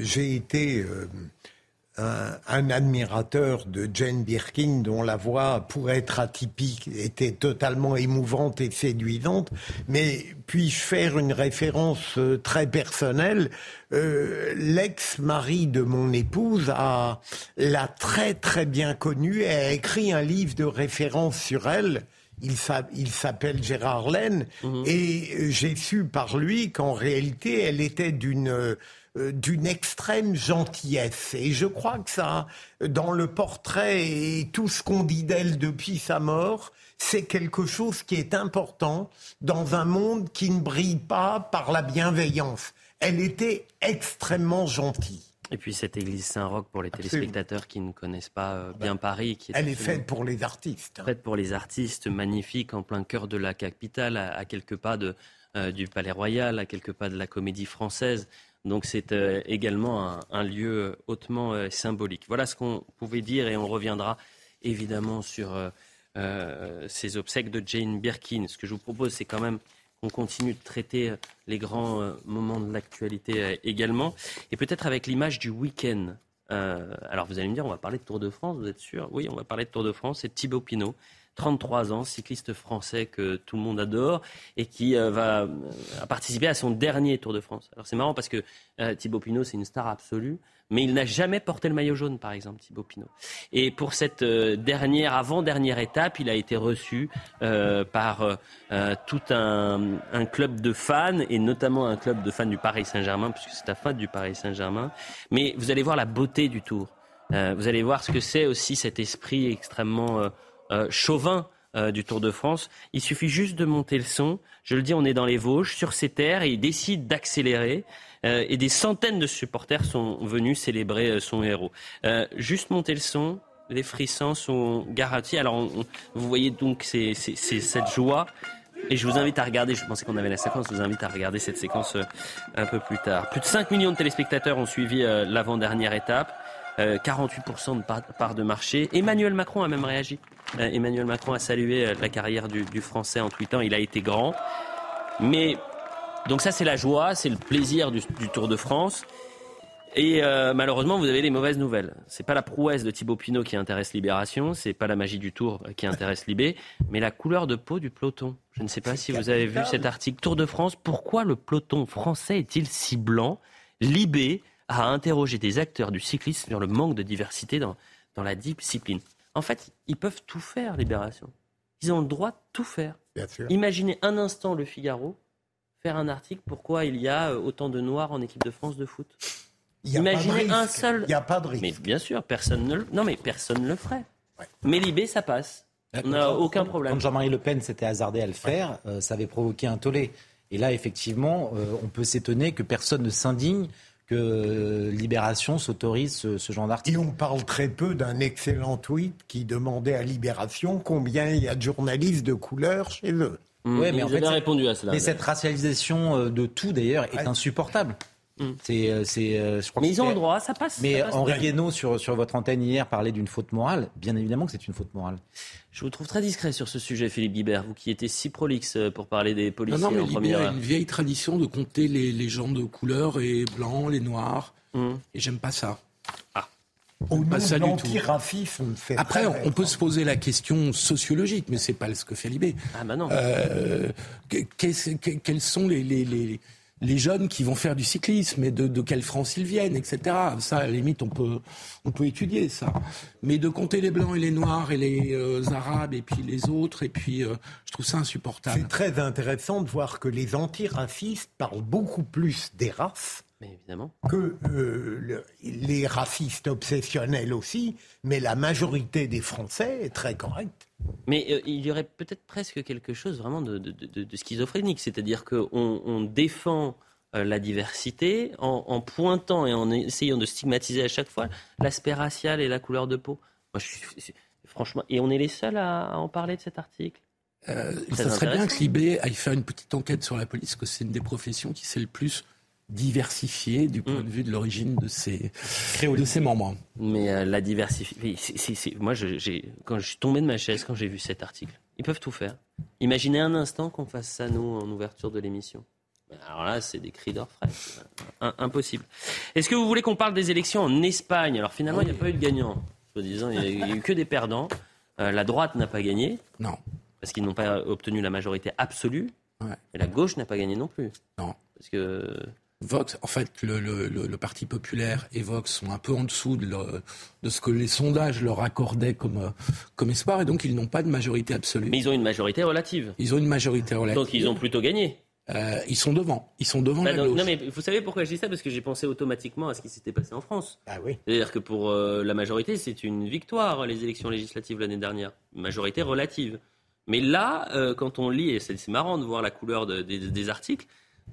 J'ai été un, admirateur de Jane Birkin, dont la voix, pour être atypique, était totalement émouvante et séduisante. Mais puis-je faire une référence euh, très personnelle euh, L'ex-mari de mon épouse a l'a très très bien connue et a écrit un livre de référence sur elle. Il s'appelle Gérard Laine mmh. et j'ai su par lui qu'en réalité elle était d'une euh, d'une extrême gentillesse. Et je crois que ça, dans le portrait et tout ce qu'on dit d'elle depuis sa mort, c'est quelque chose qui est important dans un monde qui ne brille pas par la bienveillance. Elle était extrêmement gentille. Et puis cette église Saint-Roch, pour les téléspectateurs qui ne connaissent pas euh, bien bah, Paris. Qui est Elle est faite pour les artistes. Faite pour les artistes, magnifique, en plein cœur de la capitale, à, quelques pas de, euh, du Palais Royal, à quelques pas de la Comédie Française. Donc c'est euh, également un, lieu hautement euh, symbolique. Voilà ce qu'on pouvait dire et on reviendra évidemment sur euh, ces obsèques de Jane Birkin. Ce que je vous propose, c'est quand même qu'on continue de traiter les grands moments de l'actualité également. Et peut-être avec l'image du week-end. alors vous allez me dire, on va parler de Tour de France, vous êtes sûr? Oui, on va parler de Tour de France. C'est Thibaut Pinot 33 ans, cycliste français que tout le monde adore et qui euh, va euh, participer à son dernier Tour de France. Alors c'est marrant parce que euh, Thibaut Pinot, c'est une star absolue, mais il n'a jamais porté le maillot jaune, par exemple, Thibaut Pinot. Et pour cette dernière, avant-dernière étape, il a été reçu par tout un, un, club de fans, et notamment un club de fans du Paris Saint-Germain, puisque c'est la fin du Paris Saint-Germain. Mais vous allez voir la beauté du Tour. vous allez voir ce que c'est aussi cet esprit extrêmement chauvin euh, du Tour de France. Il suffit juste de monter le son. Je le dis, on est dans les Vosges, sur ces terres, et il décide d'accélérer. Euh, et des centaines de supporters sont venus célébrer son héros. juste monter le son, les frissons sont garantis. Alors, vous voyez donc c'est, cette joie. Et je vous invite à regarder, je pensais qu'on avait la séquence, je vous invite à regarder cette séquence un peu plus tard. Plus de 5 millions de téléspectateurs ont suivi l'avant-dernière étape. 48% de part de marché. Emmanuel Macron a même réagi. Euh, Emmanuel Macron a salué euh, la carrière du, Français en tweetant il a été grand. Mais donc ça c'est la joie, c'est le plaisir du, Tour de France. Et euh, malheureusement, vous avez les mauvaises nouvelles. C'est pas la prouesse de Thibaut Pinot qui intéresse Libération, c'est pas la magie du Tour qui intéresse Libé, mais la couleur de peau du peloton. Je ne sais pas si vous avez vu cet article Tour de France. Pourquoi le peloton français est-il si blanc? Libé a interrogé des acteurs du cyclisme sur le manque de diversité dans, dans la discipline. En fait, ils peuvent tout faire, Libération. Ils ont le droit de tout faire. Imaginez un instant le Figaro faire un article pourquoi il y a euh, autant de noirs en équipe de France de foot. Imaginez un seul. Il n'y a pas de risque. Mais bien sûr, personne ne le. Non, mais personne ne le ferait. Mais Libé, ça passe. On n'a aucun problème. Quand Jean-Marie Le Pen s'était hasardé à le faire, euh, ça avait provoqué un tollé. Et là, effectivement, euh, on peut s'étonner que personne ne s'indigne que Libération s'autorise ce, genre d'article. Et on parle très peu d'un excellent tweet qui demandait à Libération combien il y a de journalistes de couleur chez eux. Mmh. mais en fait, répondu à cela. Mais cette racialisation euh, de tout, d'ailleurs, est insupportable. Mmh. C'est, euh, c'est, euh, je crois mais ils ont le droit, ça passe. Mais Henri Guénaud, sur, sur votre antenne hier, parlait d'une faute morale. Bien évidemment que c'est une faute morale. Je vous trouve très discret sur ce sujet, Philippe Guibert, vous qui étiez si prolixe euh, pour parler des policiers non, non, mais en première. Il y a une vieille tradition de compter les, gens de couleur et blancs, les noirs. Hum. Et j'aime pas ça. Ah. Au pas ça fait Après, on, peut se poser la question sociologique, mais c'est pas ce que fait Libé. Ah bah non. Euh, quels sont les, les les jeunes qui vont faire du cyclisme et de, quelle France ils viennent, etc. Ça, à la limite, on peut, on peut étudier ça. Mais de compter les blancs et les noirs et les euh, arabes et puis les autres, et puis euh, je trouve ça insupportable. C'est très intéressant de voir que les antiracistes parlent beaucoup plus des races. évidemment. Que euh, les racistes obsessionnels aussi, mais la majorité des Français est très correcte. Mais euh, il y aurait peut-être presque quelque chose vraiment de, schizophrénique, c'est-à-dire qu'on on défend euh, la diversité en, pointant et en essayant de stigmatiser à chaque fois l'aspect racial et la couleur de peau. Moi, je franchement, et on est les seuls à, en parler de cet article. Euh, ça serait bien que l'IB aille faire une petite enquête sur la police, que c'est une des professions qui sait le plus diversifié du point de vue de l'origine de ses, de ses membres. Mais euh, la diversification, moi, j'ai, quand je suis tombé de ma chaise quand j'ai vu cet article, ils peuvent tout faire. Imaginez un instant qu'on fasse ça, nous, en ouverture de l'émission. Alors là, c'est des cris d'orfraie. Impossible. Est-ce que vous voulez qu'on parle des élections en Espagne? Alors finalement, il n'y a pas eu de gagnant. Soi-disant, il n'y a, eu que des perdants. Euh, la droite n'a pas gagné. Non. Parce qu'ils n'ont pas obtenu la majorité absolue. Et la gauche n'a pas gagné non plus. Non. Parce que Vox, en fait, le, Parti populaire et Vox sont un peu en dessous de, de ce que les sondages leur accordaient comme, comme espoir, et donc ils n'ont pas de majorité absolue. Mais ils ont une majorité relative. Ils ont une majorité relative. Donc ils ont plutôt gagné. Euh, ils sont devant. Ils sont devant bah, la gauche. Non, mais vous savez pourquoi je dis ça? Parce que j'ai pensé automatiquement à ce qui s'était passé en France. Ah oui. C'est-à-dire que pour euh, la majorité, c'est une victoire, les élections législatives l'année dernière. Majorité relative. Mais là, euh, quand on lit, et c'est marrant de voir la couleur des articles,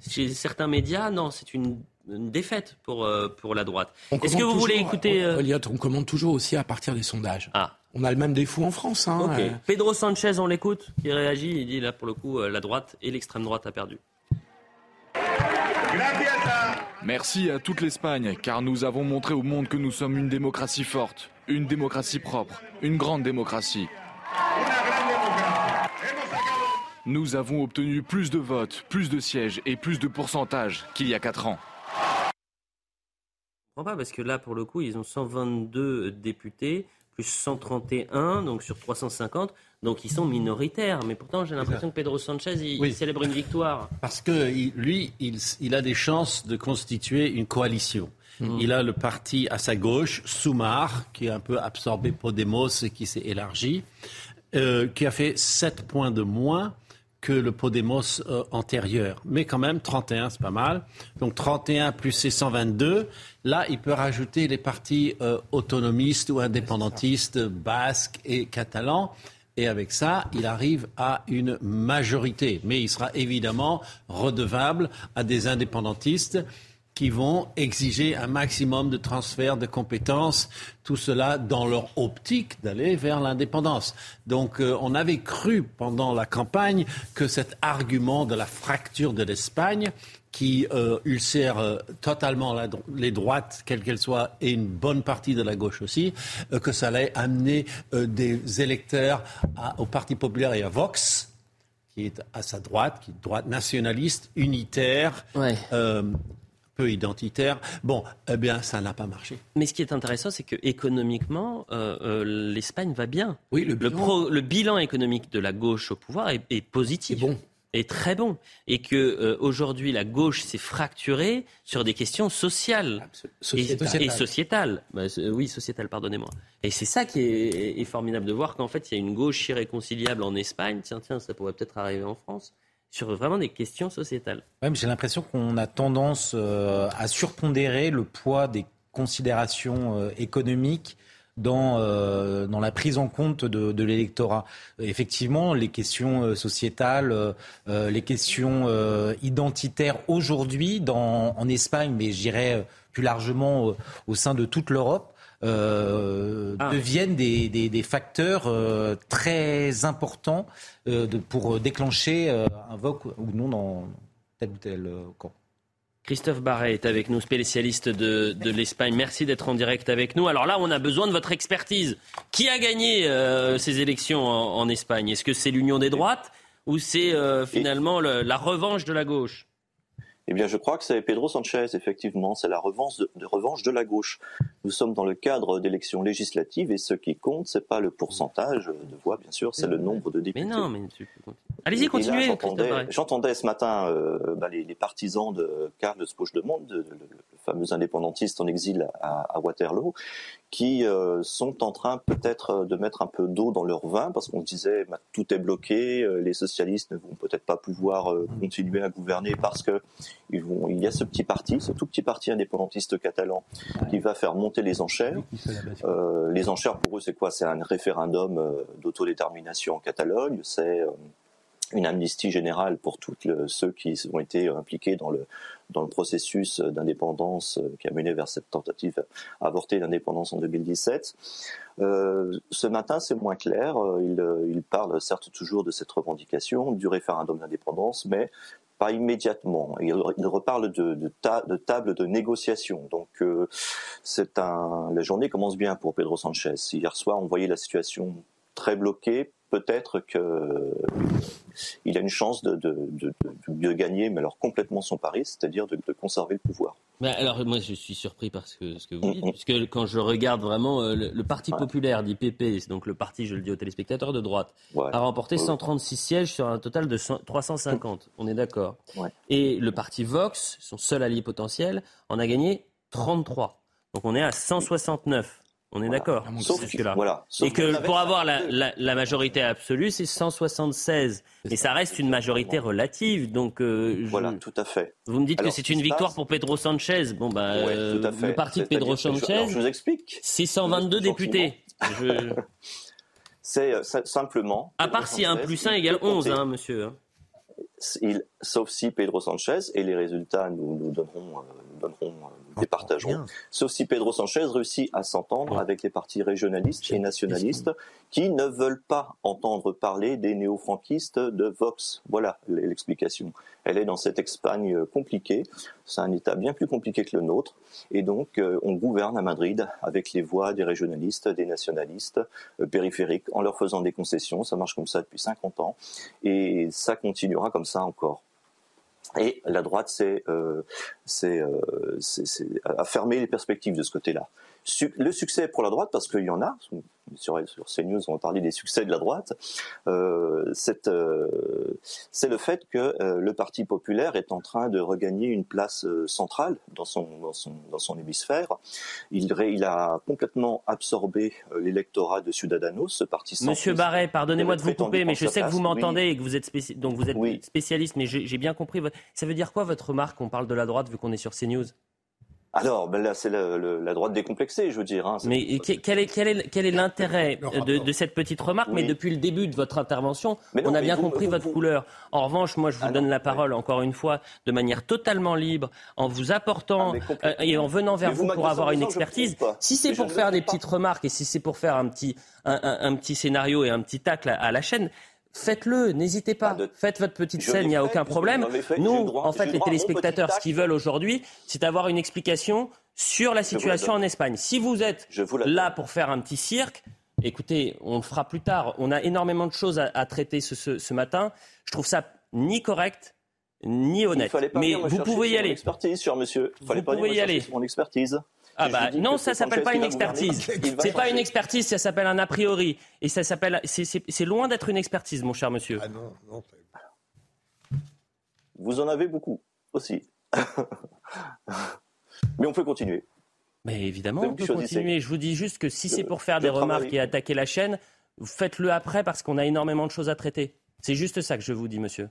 chez certains médias, non, c'est une, défaite pour, euh, pour la droite. Est-ce que vous voulez écouter... Euh... on commande toujours aussi à partir des sondages. Ah. On a le même défaut en France. Hein, euh. Pedro Sanchez, on l'écoute, qui réagit, il dit là, pour le coup, euh, la droite et l'extrême droite a perdu. Merci à toute l'Espagne, car nous avons montré au monde que nous sommes une démocratie forte, une démocratie propre, une grande démocratie. Nous avons obtenu plus de votes, plus de sièges et plus de pourcentages qu'il y a 4 ans. Je comprends pas parce que là, pour le coup, ils ont 122 députés plus 131, donc sur 350. Donc ils sont minoritaires. Mais pourtant, j'ai l'impression que Pedro Sanchez, il, célèbre une victoire. Parce que lui, il, a des chances de constituer une coalition. Hmm. Il a le parti à sa gauche, Soumar, qui est un peu absorbé Podemos et qui s'est élargi, euh, qui a fait 7 points de moins que le Podemos euh, antérieur. Mais quand même, 31, c'est pas mal. Donc 31 plus ces 122. Là, il peut rajouter les partis euh, autonomistes ou indépendantistes, basques et catalans. Et avec ça, il arrive à une majorité. Mais il sera évidemment redevable à des indépendantistes qui vont exiger un maximum de transfert de compétences, tout cela dans leur optique d'aller vers l'indépendance. Donc euh, on avait cru pendant la campagne que cet argument de la fracture de l'Espagne qui euh, ulcère euh, totalement les droites, quelles qu'elles soient, et une bonne partie de la gauche aussi, que ça allait amener des électeurs au Parti populaire et à Vox, qui est à sa droite, qui est droite nationaliste, unitaire, peu identitaire. Bon, eh bien, ça n'a pas marché. Mais ce qui est intéressant, c'est que économiquement, euh, euh, l'Espagne va bien. Oui, le bilan... Le, bilan économique de la gauche au pouvoir est, est positif. bon est très bon et que euh, aujourd'hui la gauche s'est fracturée sur des questions sociales et, sociétales. Bah, oui, sociétales, pardonnez-moi. Et c'est ça qui est, est, formidable de voir qu'en fait il y a une gauche irréconciliable en Espagne. Tiens, tiens, ça pourrait peut-être arriver en France sur vraiment des questions sociétales. J'ai l'impression qu'on a tendance euh, à surpondérer le poids des considérations euh, économiques dans, euh, dans la prise en compte de, l'électorat. Effectivement, les questions sociétales, les questions identitaires aujourd'hui en Espagne, mais je dirais plus largement au sein de toute l'Europe, euh, ah. deviennent des, des, facteurs euh, très importants euh, de, pour déclencher un vote ou non dans tel ou tel camp. Christophe Barret est avec nous, spécialiste de, de l'Espagne. Merci d'être en direct avec nous. Alors là, on a besoin de votre expertise. Qui a gagné ces élections en, en Espagne? Est-ce que c'est l'union des droites ou c'est finalement le, la revanche de la gauche? Eh bien, je crois que c'est Pedro Sanchez, effectivement. C'est la revanche de, revanche de la gauche. Nous sommes dans le cadre d'élections législatives et ce qui compte, c'est pas le pourcentage de voix, bien sûr, c'est le nombre de députés. Mais non, mais allez-y, continuez. J'entendais ce matin euh, bah, les, partisans de Carles Puigdemont, de, le, fameux indépendantiste en exil à, Waterloo, qui euh, sont en train peut-être de mettre un peu d'eau dans leur vin parce qu'on disait bah, tout est bloqué, euh, les socialistes ne vont peut-être pas pouvoir continuer à gouverner parce que il y a ce petit parti, ce tout petit parti indépendantiste catalan qui va faire monter les enchères. Euh, les enchères pour eux, c'est quoi? C'est un référendum euh, d'autodétermination en Catalogne. C'est euh, une amnistie générale pour tous ceux qui ont été impliqués dans le, processus d'indépendance qui a mené vers cette tentative avortée d'indépendance en 2017. ce matin, c'est moins clair. Il, il, parle certes toujours de cette revendication du référendum d'indépendance, mais pas immédiatement. Il, reparle de, table de négociation. Donc, euh. La journée commence bien pour Pedro Sanchez. Hier soir, on voyait la situation très bloquée peut-être qu'il a une chance de, de, gagner, mais alors complètement son pari, c'est-à-dire de, conserver le pouvoir. Alors moi je suis surpris par ce que, vous dites, puisque quand je regarde vraiment euh, le, Parti populaire d'IPP, donc le parti, je le dis aux téléspectateurs, de droite, a remporté 136 sièges sur un total de 350, on est d'accord. Et le Parti Vox, son seul allié potentiel, en a gagné 33. Donc on est à 169. On est d'accord. Voilà. Et que pour avoir la, majorité absolue, c'est 176. Mais ça reste une majorité relative. Donc, euh, voilà, tout à fait. Vous me dites que c'est une victoire pour Pedro Sanchez. Bon, bah, euh, le parti de Pedro Sanchez, je, vous explique. C'est 122 députés. C'est euh, simplement. À part si 1 plus 1 égale 11, hein, monsieur. Hein. Il, sauf si Pedro Sanchez, et les résultats nous, nous donneront donneront, Sauf si Pedro Sanchez réussit à s'entendre avec les partis régionalistes et nationalistes qui ne veulent pas entendre parler des néo-franquistes de Vox. Voilà l'explication. Elle est dans cette Espagne compliquée. C'est un État bien plus compliqué que le nôtre. Et donc, euh, on gouverne à Madrid avec les voix des régionalistes, des nationalistes euh, périphériques, en leur faisant des concessions. Ça marche comme ça depuis 50 ans. Et ça continuera comme ça encore. Et la droite, c'est euh, euh, à fermer les perspectives de ce côté-là. Le succès pour la droite, parce qu'il y en a, sur, sur CNews, on parler des succès de la droite, euh, euh c'est le fait que euh, le Parti populaire est en train de regagner une place centrale dans son, dans son, dans son hémisphère. Il, il a complètement absorbé l'électorat de Ciudadanos, ce parti Monsieur Barret, pardonnez-moi de vous couper, mais je sais que vous m'entendez et que vous êtes, donc vous êtes spécialiste, mais j'ai bien compris. Ça veut dire quoi votre remarque On parle de la droite vu qu'on est sur CNews? Alors, ben là, c'est la, droite décomplexée, je veux dire. Hein, mais quel est, quel est, quel est l'intérêt de, cette petite remarque? Mais depuis le début de votre intervention, on a bien compris votre couleur. En revanche, moi, je vous ah donne la parole, encore une fois, de manière totalement libre, en vous apportant ah, euh, et en venant vers vous, pour avoir une expertise. Si c'est pour faire des petites remarques et si c'est pour faire un petit, un, petit scénario et un petit tacle à la chaîne, Faites-le, n'hésitez pas. Faites votre petite scène, il n'y a aucun problème. Nous, en fait, les téléspectateurs, ce qu'ils veulent aujourd'hui, c'est avoir une explication sur la situation en Espagne. Si vous êtes là pour faire un petit cirque, écoutez, on le fera plus tard. On a énormément de choses à, traiter ce, matin. Je trouve ça ni correct, ni honnête. Mais vous pouvez y aller. Expertise sur monsieur. vous pouvez y aller. Mon expertise. Ah bah non, ça s'appelle pas une expertise. C'est pas une expertise, ça s'appelle un a priori. Et ça s'appelle, c'est loin d'être une expertise, mon cher monsieur. Ah non, non. Vous en avez beaucoup aussi. Mais on peut continuer. Mais évidemment, on peut continuer. Je vous dis juste que si c'est pour faire des remarques et attaquer la chaîne, faites-le après parce qu'on a énormément de choses à traiter. C'est juste ça que je vous dis, monsieur.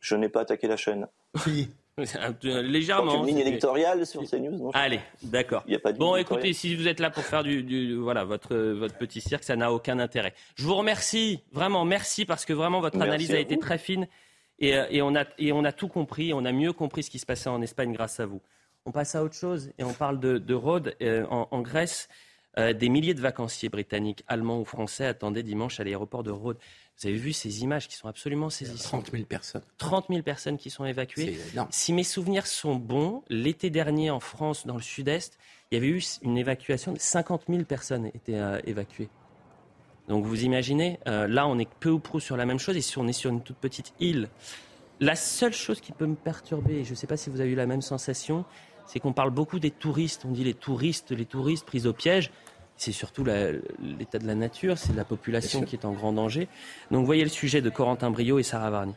Je n'ai pas attaqué la chaîne. Oui. Légèrement. Une ligne électorale sur CNews Allez, d'accord. Bon, écoutez, si vous êtes là pour faire du, voilà votre votre petit cirque, ça n'a aucun intérêt. Je vous remercie vraiment, merci parce que vraiment votre analyse a été très fine et, euh, et, on a et on a tout compris, on a mieux compris ce qui se passait en Espagne grâce à vous. On passe à autre chose et on parle de, de Rhodes euh, en, Grèce. Euh, des milliers de vacanciers britanniques, allemands ou français attendaient dimanche à l'aéroport de Rhodes. Vous avez vu ces images qui sont absolument saisissantes. 30 000 personnes. 30 000 personnes qui sont évacuées. Si mes souvenirs sont bons, l'été dernier en France, dans le sud-est, il y avait eu une évacuation de 50 000 personnes étaient euh, évacuées. Donc vous imaginez, euh, là on est peu ou prou sur la même chose et si on est sur une toute petite île. La seule chose qui peut me perturber, et je ne sais pas si vous avez eu la même sensation, c'est qu'on parle beaucoup des touristes. On dit les touristes, les touristes pris au piège c'est surtout l'état de la nature, c'est la population qui est en grand danger. Donc voyez le sujet de Corentin Brio et Sarah Varny.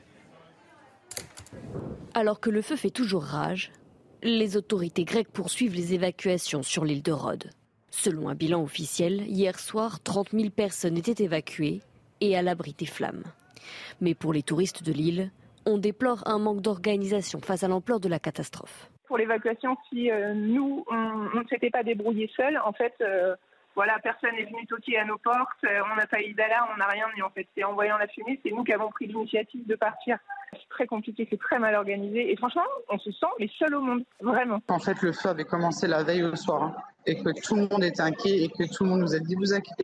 Alors que le feu fait toujours rage, les autorités grecques poursuivent les évacuations sur l'île de Rhodes. Selon un bilan officiel, hier soir, 30 000 personnes étaient évacuées et à l'abri des flammes. Mais pour les touristes de l'île, on déplore un manque d'organisation face à l'ampleur de la catastrophe. Pour l'évacuation, si euh, nous, on ne s'était pas débrouillé seuls, en fait, euh, voilà, personne n'est venu toquer à nos portes, euh, on n'a pas eu d'alarme, on n'a rien mais en fait. C'est en voyant la fumée, c'est nous qui avons pris l'initiative de partir. C'est très compliqué, c'est très mal organisé et franchement, on se sent les seuls au monde, vraiment. En fait, le feu avait commencé la veille au soir hein, et que tout le monde était inquiet et que tout le monde nous a dit vous inquiétez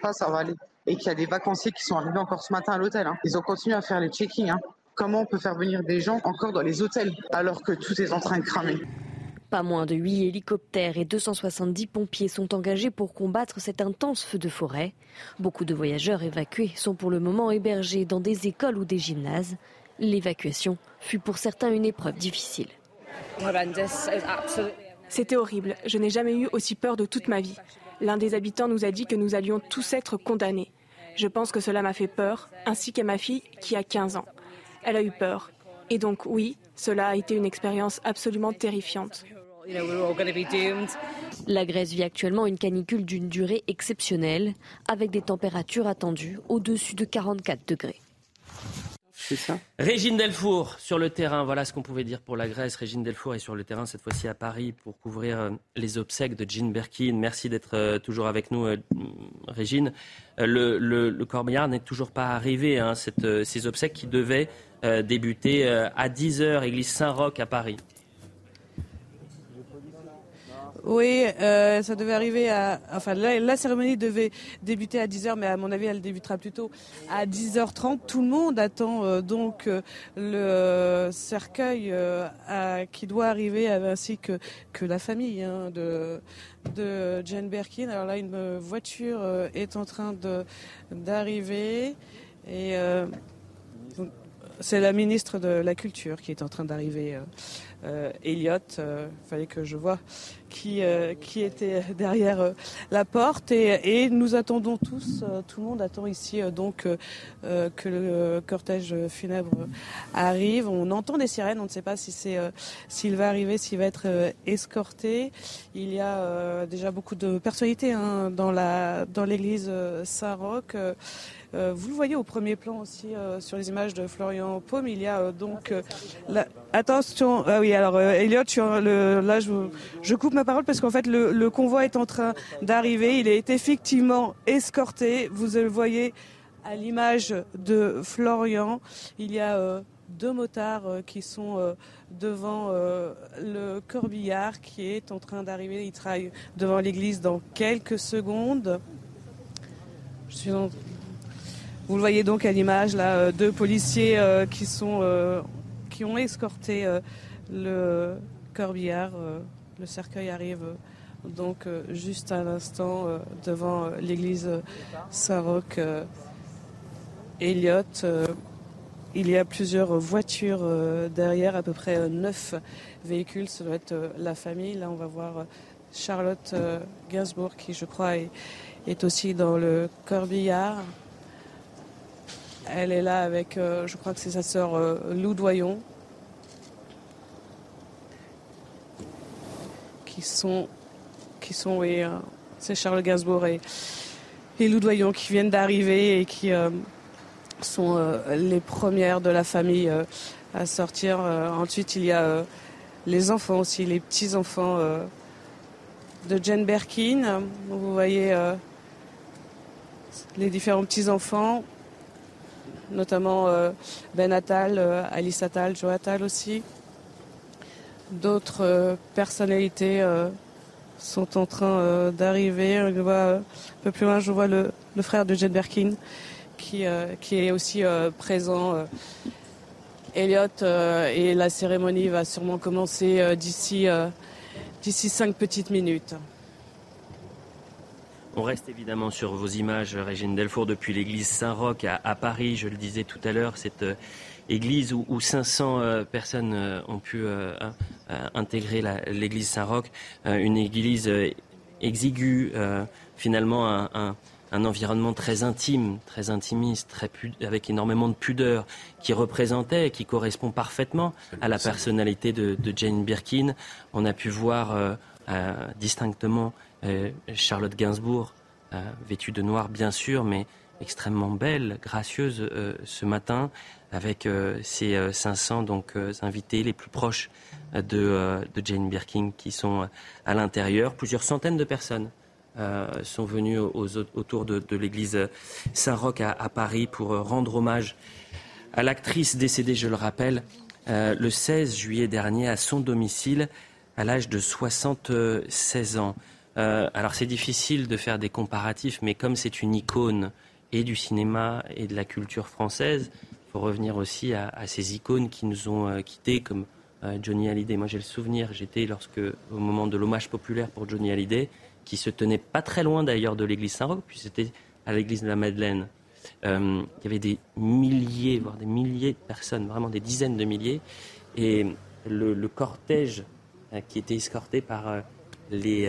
pas, ça va aller. Et qu'il y a des vacanciers qui sont arrivés encore ce matin à l'hôtel. Hein. Ils ont continué à faire les check-ins. Hein. Comment on peut faire venir des gens encore dans les hôtels alors que tout est en train de cramer pas moins de 8 hélicoptères et 270 pompiers sont engagés pour combattre cet intense feu de forêt. Beaucoup de voyageurs évacués sont pour le moment hébergés dans des écoles ou des gymnases. L'évacuation fut pour certains une épreuve difficile. C'était horrible. Je n'ai jamais eu aussi peur de toute ma vie. L'un des habitants nous a dit que nous allions tous être condamnés. Je pense que cela m'a fait peur, ainsi qu'à ma fille qui a 15 ans. Elle a eu peur. Et donc oui, cela a été une expérience absolument terrifiante. La Grèce vit actuellement une canicule d'une durée exceptionnelle, avec des températures attendues au-dessus de 44 degrés. C'est Régine Delfour sur le terrain, voilà ce qu'on pouvait dire pour la Grèce. Régine Delfour est sur le terrain cette fois-ci à Paris pour couvrir euh, les obsèques de Jean Berkin. Merci d'être euh, toujours avec nous, euh, Régine. Le, le, corbillard n'est toujours pas arrivé, hein, ces obsèques qui devaient débuter à 10h, église Saint-Roch à Paris. Oui, euh, ça devait arriver à. Enfin, la, cérémonie devait débuter à 10h, mais à mon avis, elle débutera plutôt à 10h30. Tout le monde attend euh, donc euh, le cercueil qui doit arriver, ainsi que, la famille hein, de, Jane Birkin. Alors là, une voiture est en train d'arriver. Et c'est la ministre de la Culture qui est en train d'arriver. Elliot, il euh, fallait que je vois qui, euh, qui était derrière la porte. Et, nous attendons tous, tout le monde attend ici donc que le cortège funèbre arrive. On entend des sirènes, on ne sait pas si c'est s'il va arriver, s'il va être escorté. Il y a déjà beaucoup de personnalités hein, dans la dans l'église Saint-Roch. Euh, vous le voyez au premier plan aussi euh, sur les images de Florian Paume. Il y a euh, donc la... attention. Ah oui, alors Elliot, le... là je, coupe ma parole parce qu'en fait le, convoi est en train d'arriver. Il est effectivement escorté. Vous le voyez à l'image de Florian. Il y a deux motards qui sont devant le corbillard qui est en train d'arriver. Il travaille devant l'église dans quelques secondes. Vous le voyez donc à l'image, là, euh, deux policiers euh, qui, sont, euh, qui ont escorté le corbillard. le cercueil arrive donc juste à l'instant devant l'église Saint-Roch. Elliott. il y a plusieurs voitures derrière, à peu près neuf véhicules. Ça doit être la famille. Là, on va voir Charlotte Gainsbourg qui, je crois, est aussi dans le corbillard. Elle est là avec, euh, je crois que c'est sa sœur euh, Lou Doyon, qui sont, qui sont, oui, euh, c'est Charles Gainsbourg et, et Lou Doyon qui viennent d'arriver et qui sont les premières de la famille à sortir. ensuite, il y a les enfants aussi, les petits-enfants de Jane Berkin. Vous voyez les différents petits-enfants notamment euh, Ben Attal, euh, Alice Attal, Joe Attal aussi. D'autres euh, personnalités sont en train d'arriver. un peu plus loin, je vois le, frère de Jane Berkin qui, est aussi présent. Elliot et la cérémonie va sûrement commencer d'ici cinq petites minutes. On reste évidemment sur vos images, Régine Delfour, depuis l'église Saint-Roch à, Paris. Je le disais tout à l'heure, cette euh, église où, 500 euh, personnes euh, ont pu intégrer l'église Saint-Roch. une église exiguë, finalement un, environnement très intime, très intimiste, très avec énormément de pudeur, qui représentait, qui correspond parfaitement à la personnalité de, de Jane Birkin. On a pu voir distinctement Charlotte Gainsbourg, euh, vêtue de noir bien sûr, mais extrêmement belle, gracieuse euh, ce matin, avec ses 500 donc invités les plus proches de, Jane Birkin qui sont à l'intérieur. Plusieurs centaines de personnes sont venues autour de, l'église Saint-Roch à, Paris pour rendre hommage à l'actrice décédée, je le rappelle, le 16 juillet dernier à son domicile à l'âge de 76 ans. Euh, alors c'est difficile de faire des comparatifs, mais comme c'est une icône et du cinéma et de la culture française, il faut revenir aussi à, ces icônes qui nous ont euh, quittés, comme euh, Johnny Hallyday. Moi j'ai le souvenir, j'étais lorsque, au moment de l'hommage populaire pour Johnny Hallyday, qui se tenait pas très loin d'ailleurs de l'église Saint-Roch, puis c'était à l'église de la Madeleine. il y avait des milliers, voire des milliers de personnes, vraiment des dizaines de milliers, et le cortège qui était escorté par les,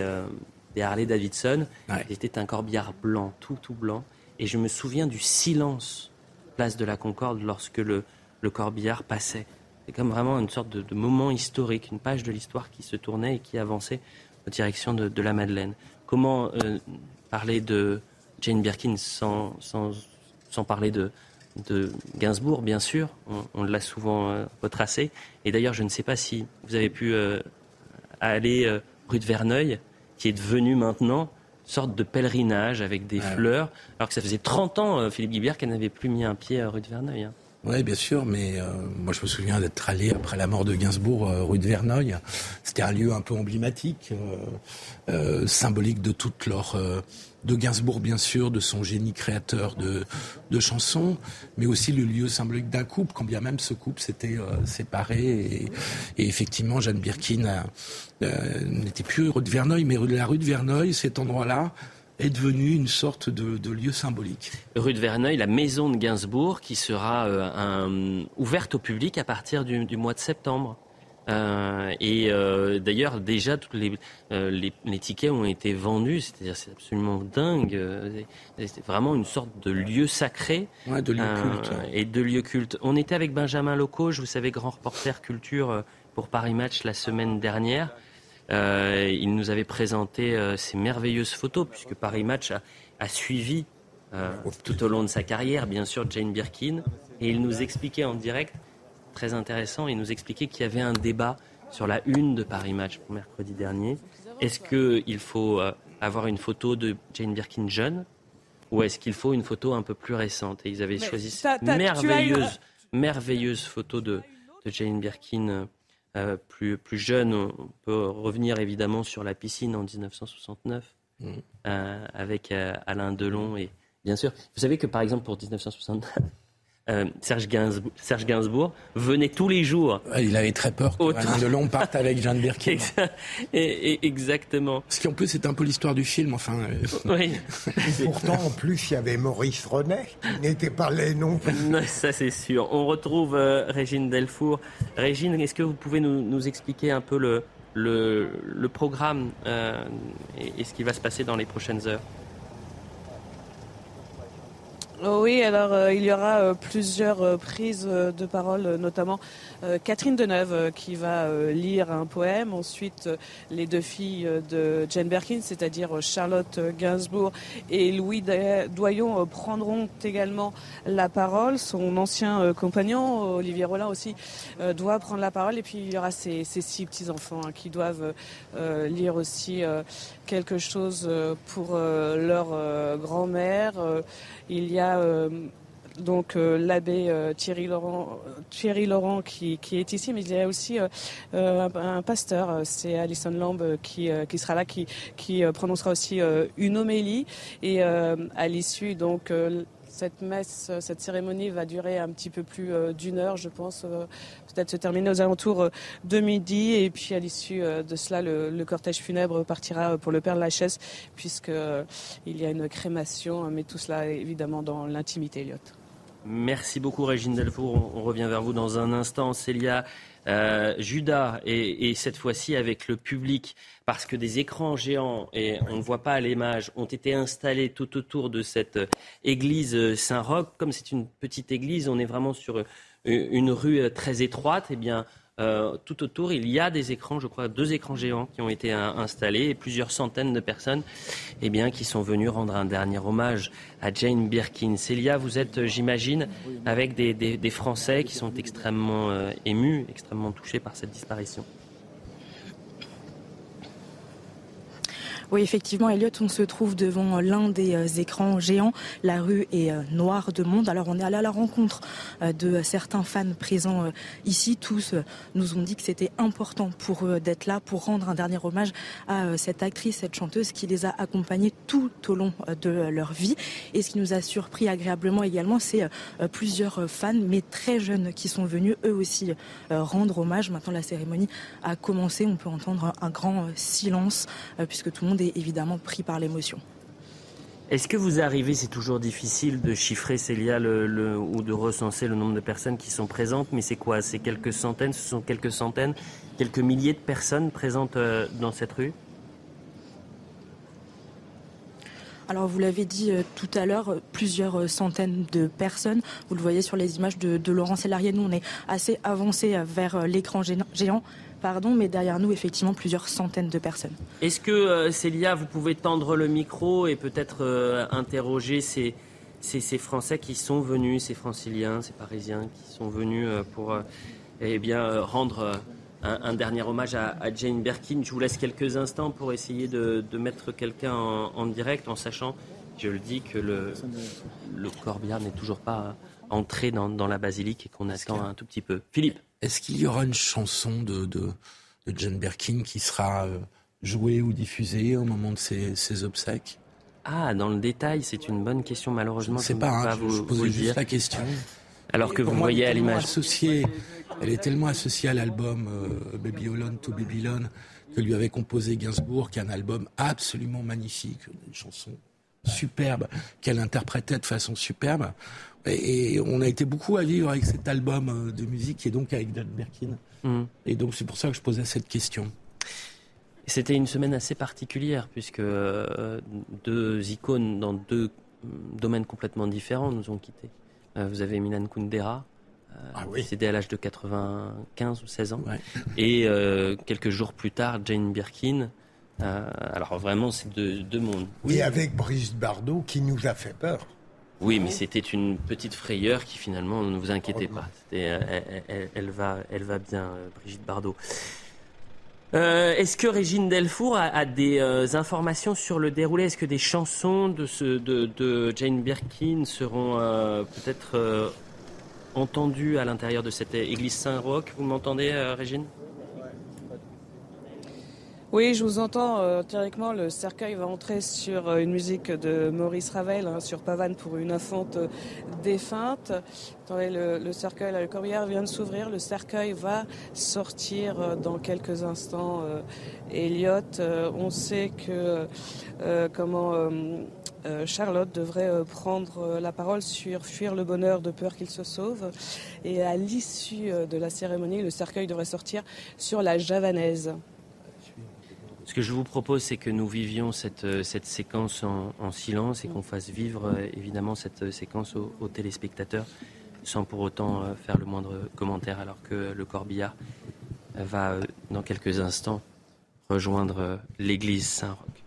des Harley Davidson. C'était un corbillard blanc, tout, tout blanc. Et je me souviens du silence, place de la Concorde, lorsque le, le corbillard passait. C'est comme vraiment une sorte de, moment historique, une page de l'histoire qui se tournait et qui avançait en direction de, la Madeleine. Comment euh, parler de Jane Birkin sans, sans, sans parler de, de Gainsbourg, bien sûr, on, l'a souvent euh, retracé. Et d'ailleurs, je ne sais pas si vous avez pu euh, aller rue de Verneuil qui est devenu maintenant une sorte de pèlerinage avec des fleurs, alors que ça faisait 30 ans, euh, Philippe Guibert, qu'elle n'avait plus mis un pied à rue de Verneuil. Hein. Oui, bien sûr, mais euh, moi je me souviens d'être allé après la mort de Gainsbourg euh, rue de Verneuil. C'était un lieu un peu emblématique, euh, symbolique de toute leur de Gainsbourg bien sûr, de son génie créateur de, chansons, mais aussi le lieu symbolique d'un couple, quand bien même ce couple s'était séparé. Et, effectivement, Jeanne Birkin n'était plus rue de Verneuil, mais la rue de Verneuil, cet endroit-là, est devenu une sorte de, lieu symbolique. Rue de Verneuil, la maison de Gainsbourg, qui sera euh, ouverte au public à partir du, mois de septembre. Euh, et euh, d'ailleurs, déjà, tous les, les, tickets ont été vendus. C'est-à-dire, c'est absolument dingue. C'est vraiment une sorte de lieu sacré. de lieu culte. Et de lieu culte. On était avec Benjamin Locoge, vous savez, grand reporter culture pour Paris Match la semaine dernière. Euh, il nous avait présenté euh, ces merveilleuses photos, puisque Paris Match a, suivi euh, tout au long de sa carrière, bien sûr, Jane Birkin. Et il nous expliquait en direct, très intéressant, il nous expliquait qu'il y avait un débat sur la une de Paris Match pour mercredi dernier. Est-ce qu'il faut avoir une photo de Jane Birkin jeune ou est-ce qu'il faut une photo un peu plus récente? Et ils avaient choisi cette merveilleuse, merveilleuse photo de, de Jane Birkin euh, plus, plus jeune, on peut revenir évidemment sur la piscine en 1969 mmh. euh, avec euh, Alain Delon et bien sûr. Vous savez que par exemple pour 1969, euh, Serge, Gainsbourg, Serge, Gainsbourg, venait tous les jours. Il avait très peur que Alain Delon parte avec Jeanne Birkin. et, exactement. Ce qui en plus c'est un peu l'histoire du film, enfin. Euh. Oui. Pourtant, en plus, il y avait Maurice Renet, qui n'était pas laid non plus. ça c'est sûr. On retrouve euh, Régine Delfour. Régine, est-ce que vous pouvez nous, nous, expliquer un peu le, le, le programme et, et ce qui va se passer dans les prochaines heures? Oui, alors euh, il y aura euh, plusieurs euh, prises de parole, notamment Catherine Deneuve qui va lire un poème. Ensuite, les deux filles de Jane Birkin, c'est-à-dire Charlotte Gainsbourg et Louis Doyon, prendront également la parole. Son ancien compagnon, Olivier Rollin aussi, doit prendre la parole. Et puis il y aura ces, six petits-enfants hein, qui doivent lire aussi quelque chose pour leur grand-mère. Il y a euh, donc euh, l'abbé euh, Thierry Laurent, Thierry Laurent qui, est ici, mais il y a aussi un, pasteur, c'est Alison Lamb qui, qui sera là, qui, qui prononcera aussi une homélie. Et à l'issue donc cette messe, cette cérémonie va durer un petit peu plus d'une heure, je pense, peut-être se terminer aux alentours de midi. Et puis à l'issue de cela, le, cortège funèbre partira pour le Père de la Chaise, puisqu'il y a une crémation, mais tout cela évidemment dans l'intimité, Elliot. Merci beaucoup Régine Delfour. On revient vers vous dans un instant. Célia, euh, Judas, et, cette fois-ci avec le public, parce que des écrans géants, et on ne voit pas l'image, ont été installés tout autour de cette église Saint-Roch. Comme c'est une petite église, on est vraiment sur une rue très étroite. Eh bien, euh, tout autour, il y a des écrans, je crois deux écrans géants qui ont été installés et plusieurs centaines de personnes eh bien, qui sont venues rendre un dernier hommage à Jane Birkin. Célia, vous êtes, j'imagine, avec des, Français qui sont extrêmement euh, émus, extrêmement touchés par cette disparition. Oui, effectivement, Elliot, on se trouve devant l'un des euh, écrans géants. La rue est euh, noire de monde. Alors, on est allé à la rencontre euh, de certains fans présents ici. Tous nous ont dit que c'était important pour eux d'être là pour rendre un dernier hommage à cette actrice, cette chanteuse qui les a accompagnés tout au long de leur vie. Et ce qui nous a surpris agréablement également, c'est plusieurs fans, mais très jeunes, qui sont venus eux aussi rendre hommage. Maintenant, la cérémonie a commencé. On peut entendre un grand silence puisque tout le monde est évidemment pris par l'émotion. Est-ce que vous arrivez, c'est toujours difficile de chiffrer, Célia, le, ou de recenser le nombre de personnes qui sont présentes, mais c'est quoi? C'est quelques centaines, ce sont quelques centaines, quelques milliers de personnes présentes euh, dans cette rue? Alors vous l'avez dit euh, tout à l'heure, plusieurs centaines de personnes. Vous le voyez sur les images de, de Laurent Sélarié. Nous, on est assez avancé vers l'écran géant pardon, mais derrière nous, effectivement, plusieurs centaines de personnes. Est-ce que, euh, Célia, vous pouvez tendre le micro et peut-être euh, interroger ces, ces, Français qui sont venus, ces Franciliens, ces Parisiens qui sont venus euh, pour eh bien, rendre un, dernier hommage à, Jane Birkin Je vous laisse quelques instants pour essayer de, mettre quelqu'un en, direct en sachant, je le dis, que le, le corbillard n'est toujours pas entrer dans, la basilique et qu'on attend un tout petit peu. Philippe Est-ce qu'il y aura une chanson de, de, Jane Birkin qui sera jouée ou diffusée au moment de ses, obsèques? Ah, dans le détail, c'est une bonne question. Malheureusement, je ne sais pas, hein, vous, je, posais juste la question. Alors que vous voyez à l'image. Elle est tellement associée à l'album euh, Baby Babylon to Babylon que lui avait composé Gainsbourg, qui est un album absolument magnifique, une chanson superbe qu'elle interprétait de façon superbe. Et, on a été beaucoup à vivre avec cet album euh, de musique est donc avec Dan Berkin. Mm. Et donc c'est pour ça que je posais cette question. C'était une semaine assez particulière puisque euh, deux icônes dans deux domaines complètement différents nous ont quittés. vous avez Milan Kundera, ah oui. décédé à l'âge de 95 ou 16 ans. Et euh, quelques jours plus tard, Jane Birkin. Euh, alors vraiment, c'est deux, deux, mondes. Oui, avec Brigitte Bardot qui nous a fait peur. Oui, mais c'était une petite frayeur qui finalement ne vous inquiétez pas. Euh, elle, va, bien, Brigitte Bardot. Est-ce que Régine Delfour a, des informations sur le déroulé? Est-ce que des chansons de, Jane Birkin seront peut-être entendu à l'intérieur de cette église Saint-Roch? Vous m'entendez, euh, Régine? Oui, je vous entends. Euh, théoriquement, le cercueil va entrer sur euh, une musique de Maurice Ravel, hein, sur Pavane pour une infante défunte. Attendez, le, cercueil, le corbillard vient de s'ouvrir. Le cercueil va sortir dans quelques instants. Elliot, on sait que comment euh, Charlotte devrait euh, prendre euh, la parole sur fuir le bonheur de peur qu'il se sauve. Et à l'issue de la cérémonie, le cercueil devrait sortir sur la javanaise. Ce que je vous propose, c'est que nous vivions cette, cette séquence en, silence et qu'on fasse vivre évidemment cette séquence aux, téléspectateurs sans pour autant faire le moindre commentaire alors que le corbillard va dans quelques instants rejoindre l'église Saint-Roch.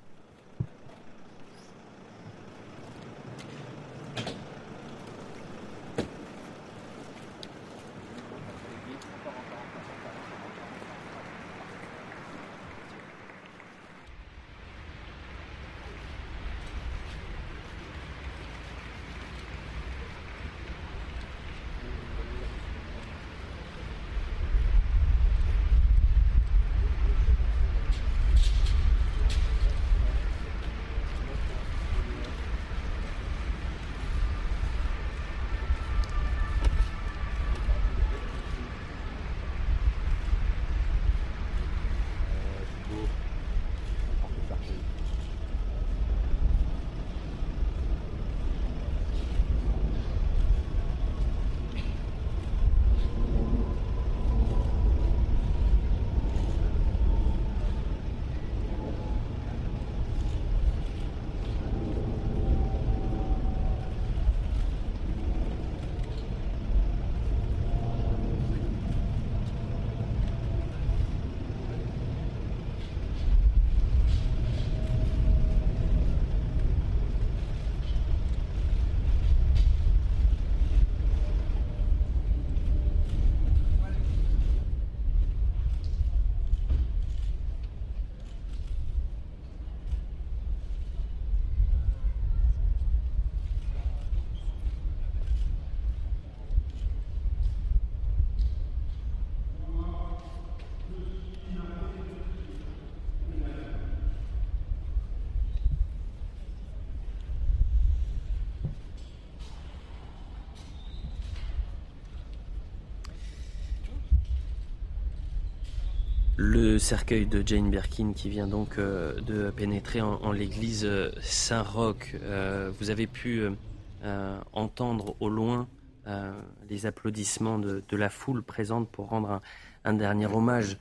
Le cercueil de Jane Birkin qui vient donc euh, de pénétrer en, l'église euh, Saint-Roch. Euh, vous avez pu entendre au loin les applaudissements de, la foule présente pour rendre un, dernier hommage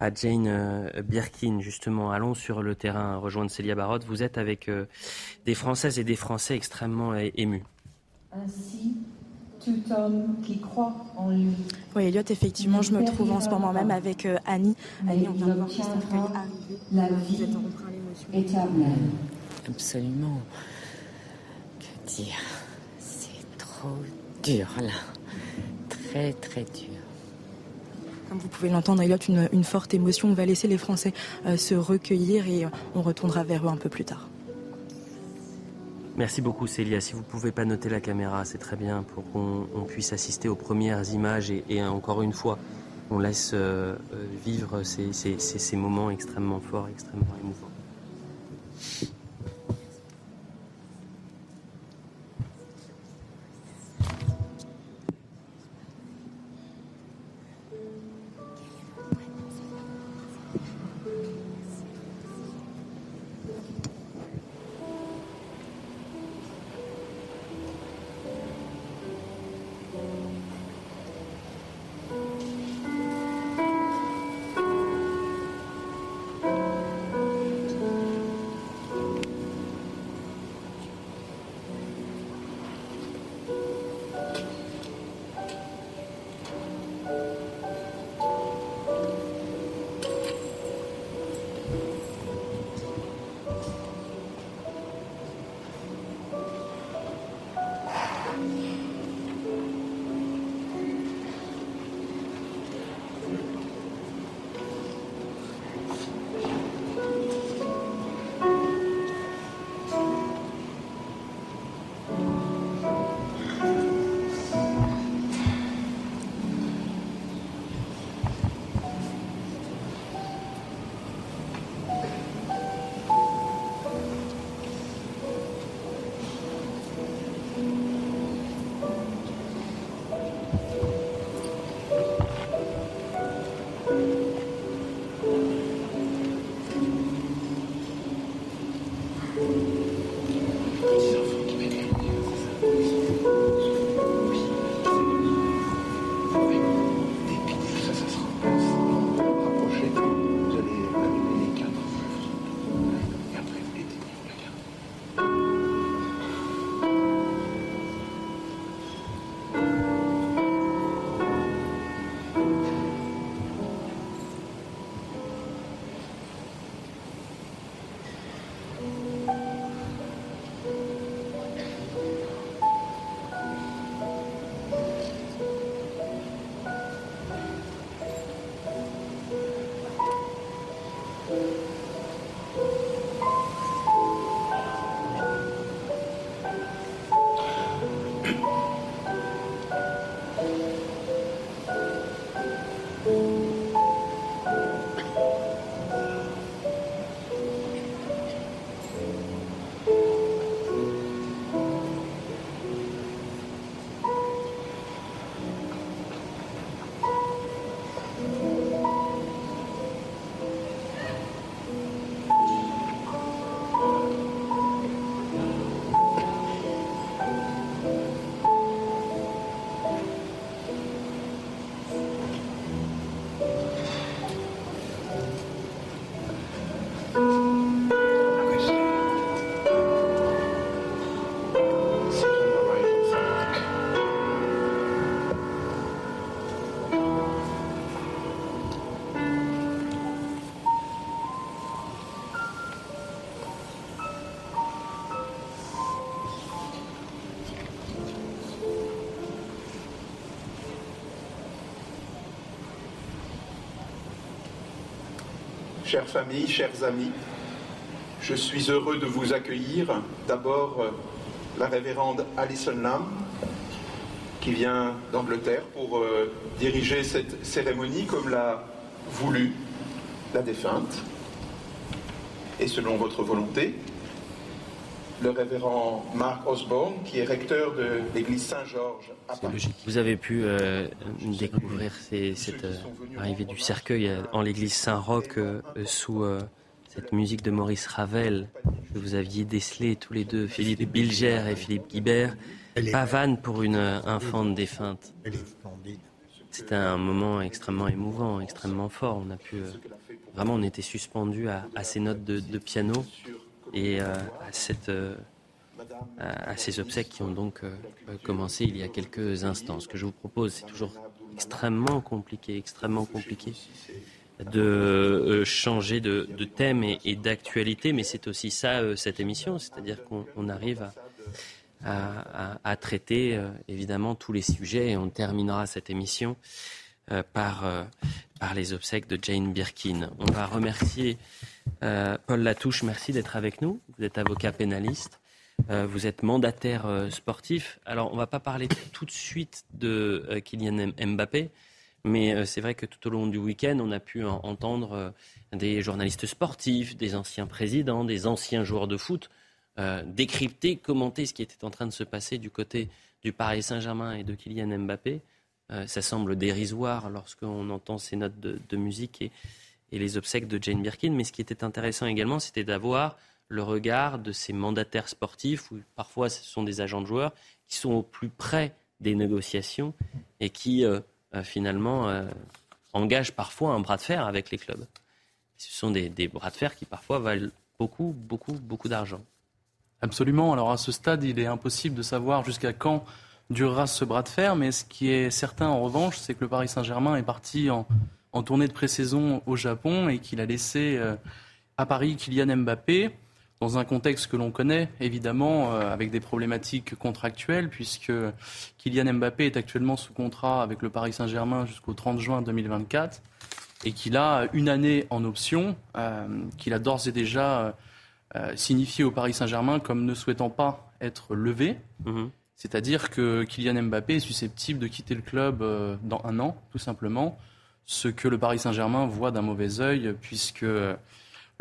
à Jane Birkin. Justement, allons sur le terrain rejoindre Célia Barotte. Vous êtes avec des Françaises et des Français extrêmement émus. Tout homme qui croit en lui. Oui, Elliot, effectivement, je me trouve en ce moment même avec euh, Annie. Annie, on vient de voir La vie éternelle. Absolument. Que dire? C'est trop dur, là. Très, très dur. Comme vous pouvez l'entendre, Elliot, une, une, forte émotion. On va laisser les Français euh, se recueillir et euh, on retournera vers eux un peu plus tard. Merci beaucoup Célia. Si vous pouvez pas noter la caméra, c'est très bien pour qu'on puisse assister aux premières images et, encore une fois, on laisse euh, euh, vivre ces moments extrêmement forts, extrêmement émouvants. Chères familles, chers amis, je suis heureux de vous accueillir. D'abord, euh, la révérende Alison Lam, qui vient d'Angleterre pour euh, diriger cette cérémonie comme l'a voulu la défunte, et selon votre volonté. Le révérend Mark Osborne, qui est recteur de l'église Saint-Georges à Paris. Vous avez pu euh, découvrir cette arrivée du cercueil en l'église Saint-Roch sous cette musique de Maurice Ravel que vous aviez décelé tous les deux, Philippe Bilger et Philippe Guibert. Pavane pour une infante défunte. C'était un moment extrêmement émouvant, extrêmement fort. On a pu euh, vraiment, on était suspendu à, ces notes de, piano et euh, à cette euh, à ces obsèques qui ont donc commencé il y a quelques instants. Ce que je vous propose, c'est toujours extrêmement compliqué, extrêmement compliqué de euh, changer de, thème et, d'actualité, mais c'est aussi ça euh, cette émission, c'est-à-dire qu'on arrive à, traiter euh, évidemment tous les sujets et on terminera cette émission par, par les obsèques de Jane Birkin. On va remercier Paul Latouche, merci d'être avec nous, vous êtes avocat pénaliste. Euh, vous êtes mandataire euh, sportif. Alors, on va pas parler tout de suite de euh, Kylian Mbappé, mais c'est vrai que tout au long du week-end, on a pu entendre des journalistes sportifs, des anciens présidents, des anciens joueurs de foot décrypter, commenter ce qui était en train de se passer du côté du Paris Saint-Germain et de Kylian Mbappé. ça semble dérisoire lorsqu'on entend ces notes de, musique et les obsèques de Jane Birkin, mais ce qui était intéressant également, c'était d'avoir le regard de ces mandataires sportifs, ou parfois ce sont des agents de joueurs, qui sont au plus près des négociations et qui euh, euh, finalement euh, engagent parfois un bras de fer avec les clubs. Ce sont des, bras de fer qui parfois valent beaucoup, beaucoup, beaucoup d'argent. Absolument. Alors à ce stade, il est impossible de savoir jusqu'à quand durera ce bras de fer, mais ce qui est certain en revanche, c'est que le Paris Saint-Germain est parti en, en tournée de pré-saison au Japon et qu'il a laissé à Paris Kylian Mbappé dans un contexte que l'on connaît, évidemment, euh, avec des problématiques contractuelles, puisque Kylian Mbappé est actuellement sous contrat avec le Paris Saint-Germain jusqu'au 30 juin 2024, et qu'il a une année en option, euh, qu'il a d'ores et déjà euh, signifié au Paris Saint-Germain comme ne souhaitant pas être levé. Mhm. C'est-à-dire que Kylian Mbappé est susceptible de quitter le club dans un an, tout simplement, ce que le Paris Saint-Germain voit d'un mauvais œil, puisque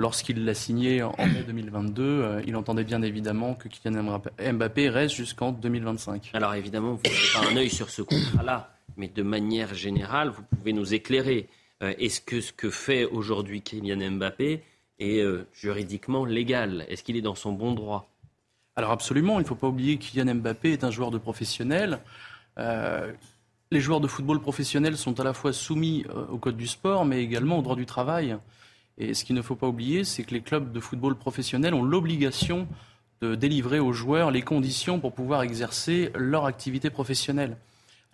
lorsqu'il l'a signé en mai 2022, euh, il entendait bien évidemment que Kylian Mbappé reste jusqu'en 2025. Alors évidemment, vous n'avez pas un œil sur ce contrat-là, mais de manière générale, vous pouvez nous éclairer. Euh, est-ce que ce que fait aujourd'hui Kylian Mbappé est euh, juridiquement légal? Est-ce qu'il est dans son bon droit? Alors absolument, il ne faut pas oublier que Kylian Mbappé est un joueur de professionnel. les joueurs de football professionnels sont à la fois soumis au code du sport, mais également au droit du travail. Et ce qu'il ne faut pas oublier, c'est que les clubs de football professionnels ont l'obligation de délivrer aux joueurs les conditions pour pouvoir exercer leur activité professionnelle.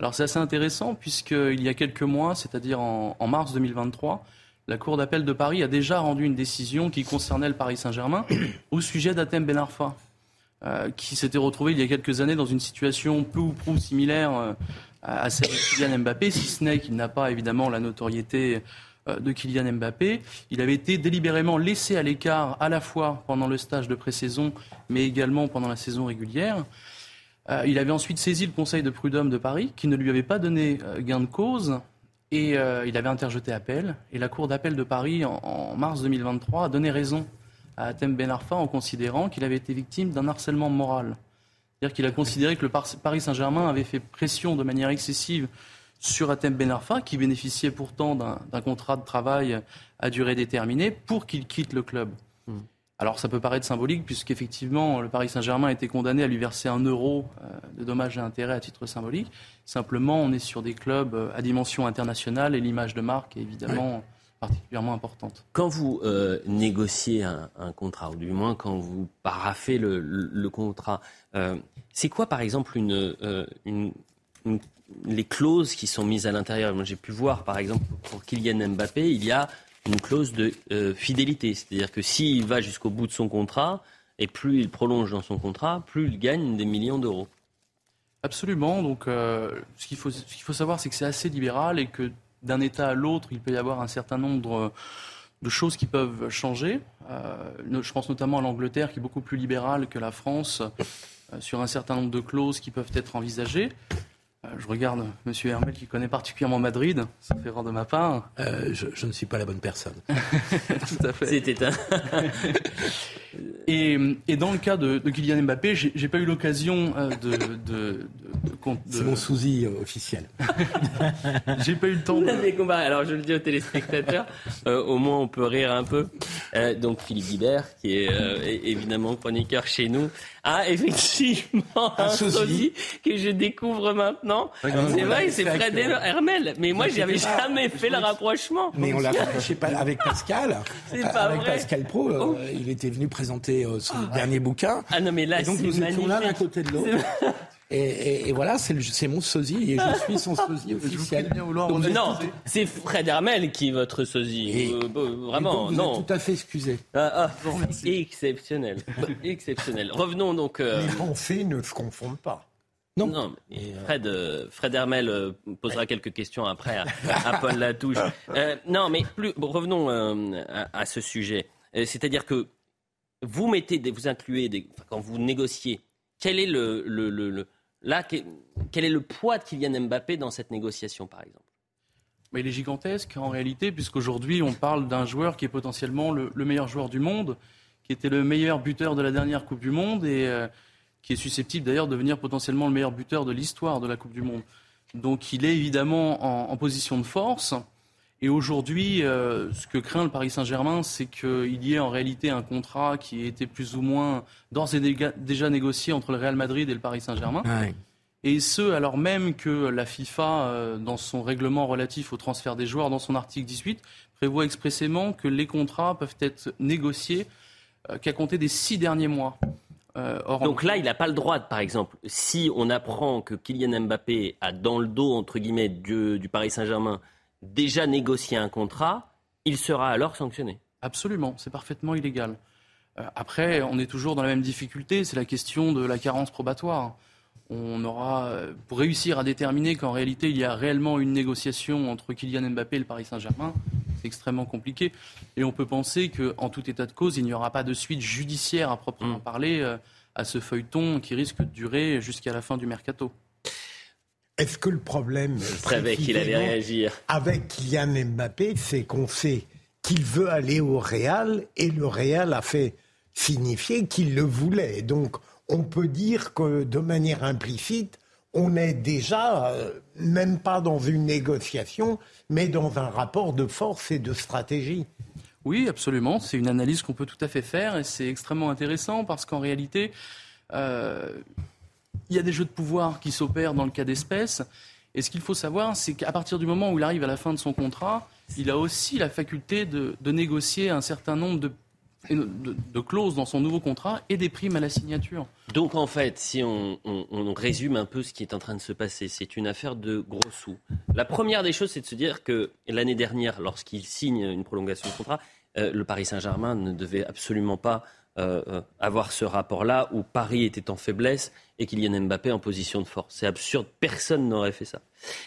Alors c'est assez intéressant puisqu'il y a quelques mois, c'est-à-dire en, mars 2023, la Cour d'appel de Paris a déjà rendu une décision qui concernait le Paris Saint-Germain au sujet d'Atem Ben Arfa, euh, qui s'était retrouvé il y a quelques années dans une situation peu ou prou similaire euh, à celle de Kylian Mbappé, si ce n'est qu'il n'a pas évidemment la notoriété de Kylian Mbappé. Il avait été délibérément laissé à l'écart à la fois pendant le stage de pré-saison, mais également pendant la saison régulière. Euh, il avait ensuite saisi le Conseil de prud'homme de Paris, qui ne lui avait pas donné euh, gain de cause, et il avait interjeté appel. Et la Cour d'appel de Paris, en, mars 2023, a donné raison à Atem Ben Arfa en considérant qu'il avait été victime d'un harcèlement moral. C'est-à-dire qu'il a considéré que le Paris Saint-Germain avait fait pression de manière excessive sur Atem Ben Arfa, qui bénéficiait pourtant d'un contrat de travail à durée déterminée, pour qu'il quitte le club. Hmm. Alors ça peut paraître symbolique, puisqu'effectivement, le Paris Saint-Germain a été condamné à lui verser un euro euh, de dommages et intérêts à titre symbolique. Simplement, on est sur des clubs euh, à dimension internationale et l'image de marque est évidemment particulièrement importante. Quand vous euh, négociez un, contrat, ou du moins quand vous paraffez le, contrat, c'est quoi par exemple une, une, les clauses qui sont mises à l'intérieur. Moi, j'ai pu voir, par exemple, pour Kylian Mbappé, il y a une clause de euh, fidélité. C'est-à-dire que s'il va jusqu'au bout de son contrat, et plus il prolonge dans son contrat, plus il gagne des millions d'euros. Absolument. Donc, euh, ce qu'il faut, savoir, c'est que c'est assez libéral et que d'un État à l'autre, il peut y avoir un certain nombre de choses qui peuvent changer. Euh, je pense notamment à l'Angleterre, qui est beaucoup plus libérale que la France sur un certain nombre de clauses qui peuvent être envisagées. Euh, je regarde M. Hermel qui connaît particulièrement Madrid, ça fait rare de ma part. Euh, je, ne suis pas la bonne personne. Tout à fait. C'était un... et, et, dans le cas de, de Kylian Mbappé, j'ai pas eu l'occasion euh, de, de, de, C'est mon souci officiel. j'ai pas eu le temps. De... Alors je le dis aux téléspectateurs, au moins on peut rire un peu. donc Philippe Guibert, qui est évidemment chroniqueur chez nous, a effectivement un, sosie que je découvre maintenant. C'est vrai, c'est Fred Hermel. Mais moi, j'avais jamais fait le rapprochement. Mais on l'a rapproché avec Pascal. C'est pas avec Pascal Pro. Euh, oh. il était venu présenter euh, son ah. dernier bouquin. Ah non, mais là, et donc nous étions l'un à côté de l'autre. Et, voilà, c'est mon sosie et je suis son sosie officiel. non, c'est Fred Hermel qui est votre sosie. Euh, vraiment, non. tout à fait excusé. Ah, ah, exceptionnel. exceptionnel. Revenons donc. Les pensées ne se confondent pas. Non. Fred, euh, Fred Hermel euh, posera quelques questions après à, Paul Latouche. Euh, non, mais plus, revenons à, ce sujet. C'est-à-dire que vous mettez, des, vous incluez, des, quand vous négociez, quel est le, le, le, là, quel est le poids de Kylian Mbappé dans cette négociation, par exemple mais il est gigantesque en réalité, puisqu'aujourd'hui on parle d'un joueur qui est potentiellement le, meilleur joueur du monde, qui était le meilleur buteur de la dernière Coupe du Monde et euh, qui est susceptible d'ailleurs de devenir potentiellement le meilleur buteur de l'histoire de la Coupe du Monde. Donc il est évidemment en, position de force. Et aujourd'hui, euh, ce que craint le Paris Saint-Germain, c'est qu'il y ait en réalité un contrat qui a été plus ou moins d'ores et déjà négocié entre le Real Madrid et le Paris Saint-Germain. Et ce, alors même que la FIFA, euh, dans son règlement relatif au transfert des joueurs, dans son article 18, prévoit expressément que les contrats peuvent être négociés euh, qu'à compter des six derniers mois. Euh, Donc là, il n'a pas le droit, par exemple, si on apprend que Kylian Mbappé a dans le dos, entre guillemets, du, du Paris Saint-Germain déjà négocié un contrat, il sera alors sanctionné. Absolument, c'est parfaitement illégal. Euh, après, on est toujours dans la même difficulté, c'est la question de la carence probatoire. On aura, euh, pour réussir à déterminer qu'en réalité il y a réellement une négociation entre Kylian Mbappé et le Paris Saint-Germain, c'est extrêmement compliqué. Et on peut penser qu'en tout état de cause, il n'y aura pas de suite judiciaire à proprement mm. parler euh, à ce feuilleton qui risque de durer jusqu'à la fin du mercato. Est-ce que le problème qu'il allait réagir. avec Kylian Mbappé, c'est qu'on sait qu'il veut aller au Real et le Real a fait signifier qu'il le voulait. Donc on peut dire que de manière implicite, on est déjà euh, même pas dans une négociation, mais dans un rapport de force et de stratégie. Oui, absolument. C'est une analyse qu'on peut tout à fait faire et c'est extrêmement intéressant parce qu'en réalité, euh, il y a des jeux de pouvoir qui s'opèrent dans le cas d'espèce. Et ce qu'il faut savoir, c'est qu'à partir du moment où il arrive à la fin de son contrat, il a aussi la faculté de, négocier un certain nombre de de, clauses dans son nouveau contrat et des primes à la signature. Donc en fait, si on, résume un peu ce qui est en train de se passer, c'est une affaire de gros sous. La première des choses, c'est de se dire que l'année dernière, lorsqu'il signe une prolongation de contrat, euh, le Paris Saint-Germain ne devait absolument pas euh, euh, avoir ce rapport-là où Paris était en faiblesse et Kylian Mbappé en position de force. C'est absurde, personne n'aurait fait ça.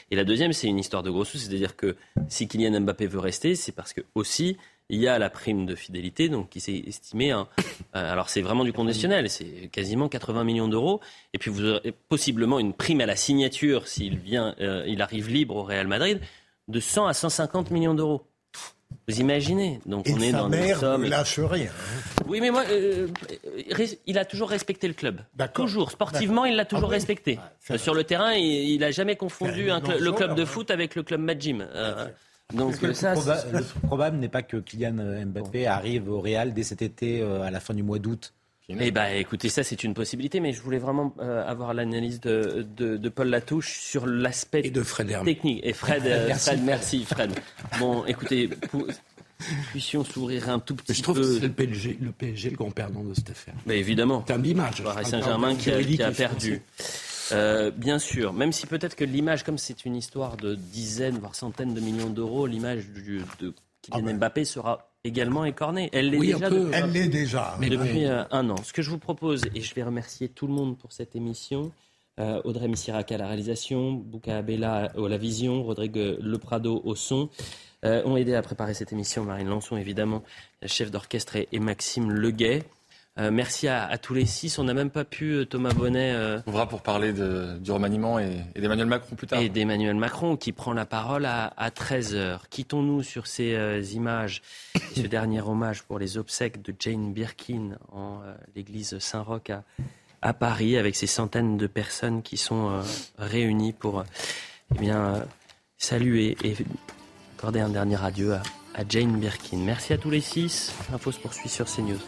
Et la deuxième, c'est une histoire de gros sous, c'est-à-dire que si Kylian Mbappé veut rester, c'est parce que aussi il y a la prime de fidélité, donc qui s'est estimée, euh, alors c'est vraiment du conditionnel, c'est quasiment 80 millions d'euros, et puis vous aurez possiblement une prime à la signature s'il vient, il arrive libre au Real Madrid, de 100 à 150 millions d'euros. Vous imaginez Donc on est dans des sommes. lâche rien. Hein. Oui, mais moi, euh, il a toujours respecté le club. Toujours. Sportivement, il l'a toujours ah respecté. Sur le terrain, il n'a jamais confondu le club de foot avec le club Madjim. Donc le, ça, le probable n'est pas que Kylian Mbappé arrive au Real dès cet été, euh, à la fin du mois d'août. Eh ben, écoutez, ça c'est une possibilité, mais je voulais vraiment euh, avoir l'analyse de, de, Paul Latouche sur l'aspect technique. Et Fred, euh, merci. Fred, merci Fred. Bon, écoutez, puissions s'ouvrir un tout petit peu. Je trouve que c'est le PSG, le PSG le grand perdant de cette affaire. Mais évidemment. C'est un bimage. Paris Saint-Germain qui, qui, a perdu. Euh, bien sûr, même si peut-être que l'image, comme c'est une histoire de dizaines, voire centaines de millions d'euros, l'image de Kylian ah Mbappé sera également écornée. Elle l'est déjà. Depuis, Elle l'est déjà. Mais depuis euh, un an. Ce que je vous propose, et je vais remercier tout le monde pour cette émission, euh, Audrey Missirac à la réalisation, Bouka Abella à la vision, Rodrigue Leprado au son, ont aidé à préparer cette émission, Marine Lançon évidemment, chef d'orchestre, et Maxime Leguet. Euh, merci à, tous les six. On n'a même pas pu, euh, Thomas Bonnet. Euh, On verra pour parler du remaniement et, d'Emmanuel Macron plus tard. Et d'Emmanuel Macron qui prend la parole à, 13h. Quittons-nous sur ces images, ce dernier hommage pour les obsèques de Jane Birkin en l'église Saint-Roch à, à, Paris, avec ces centaines de personnes qui sont réunies pour eh bien, saluer et accorder un dernier adieu à, à Jane Birkin. Merci à tous les six. L'info se poursuit sur CNews.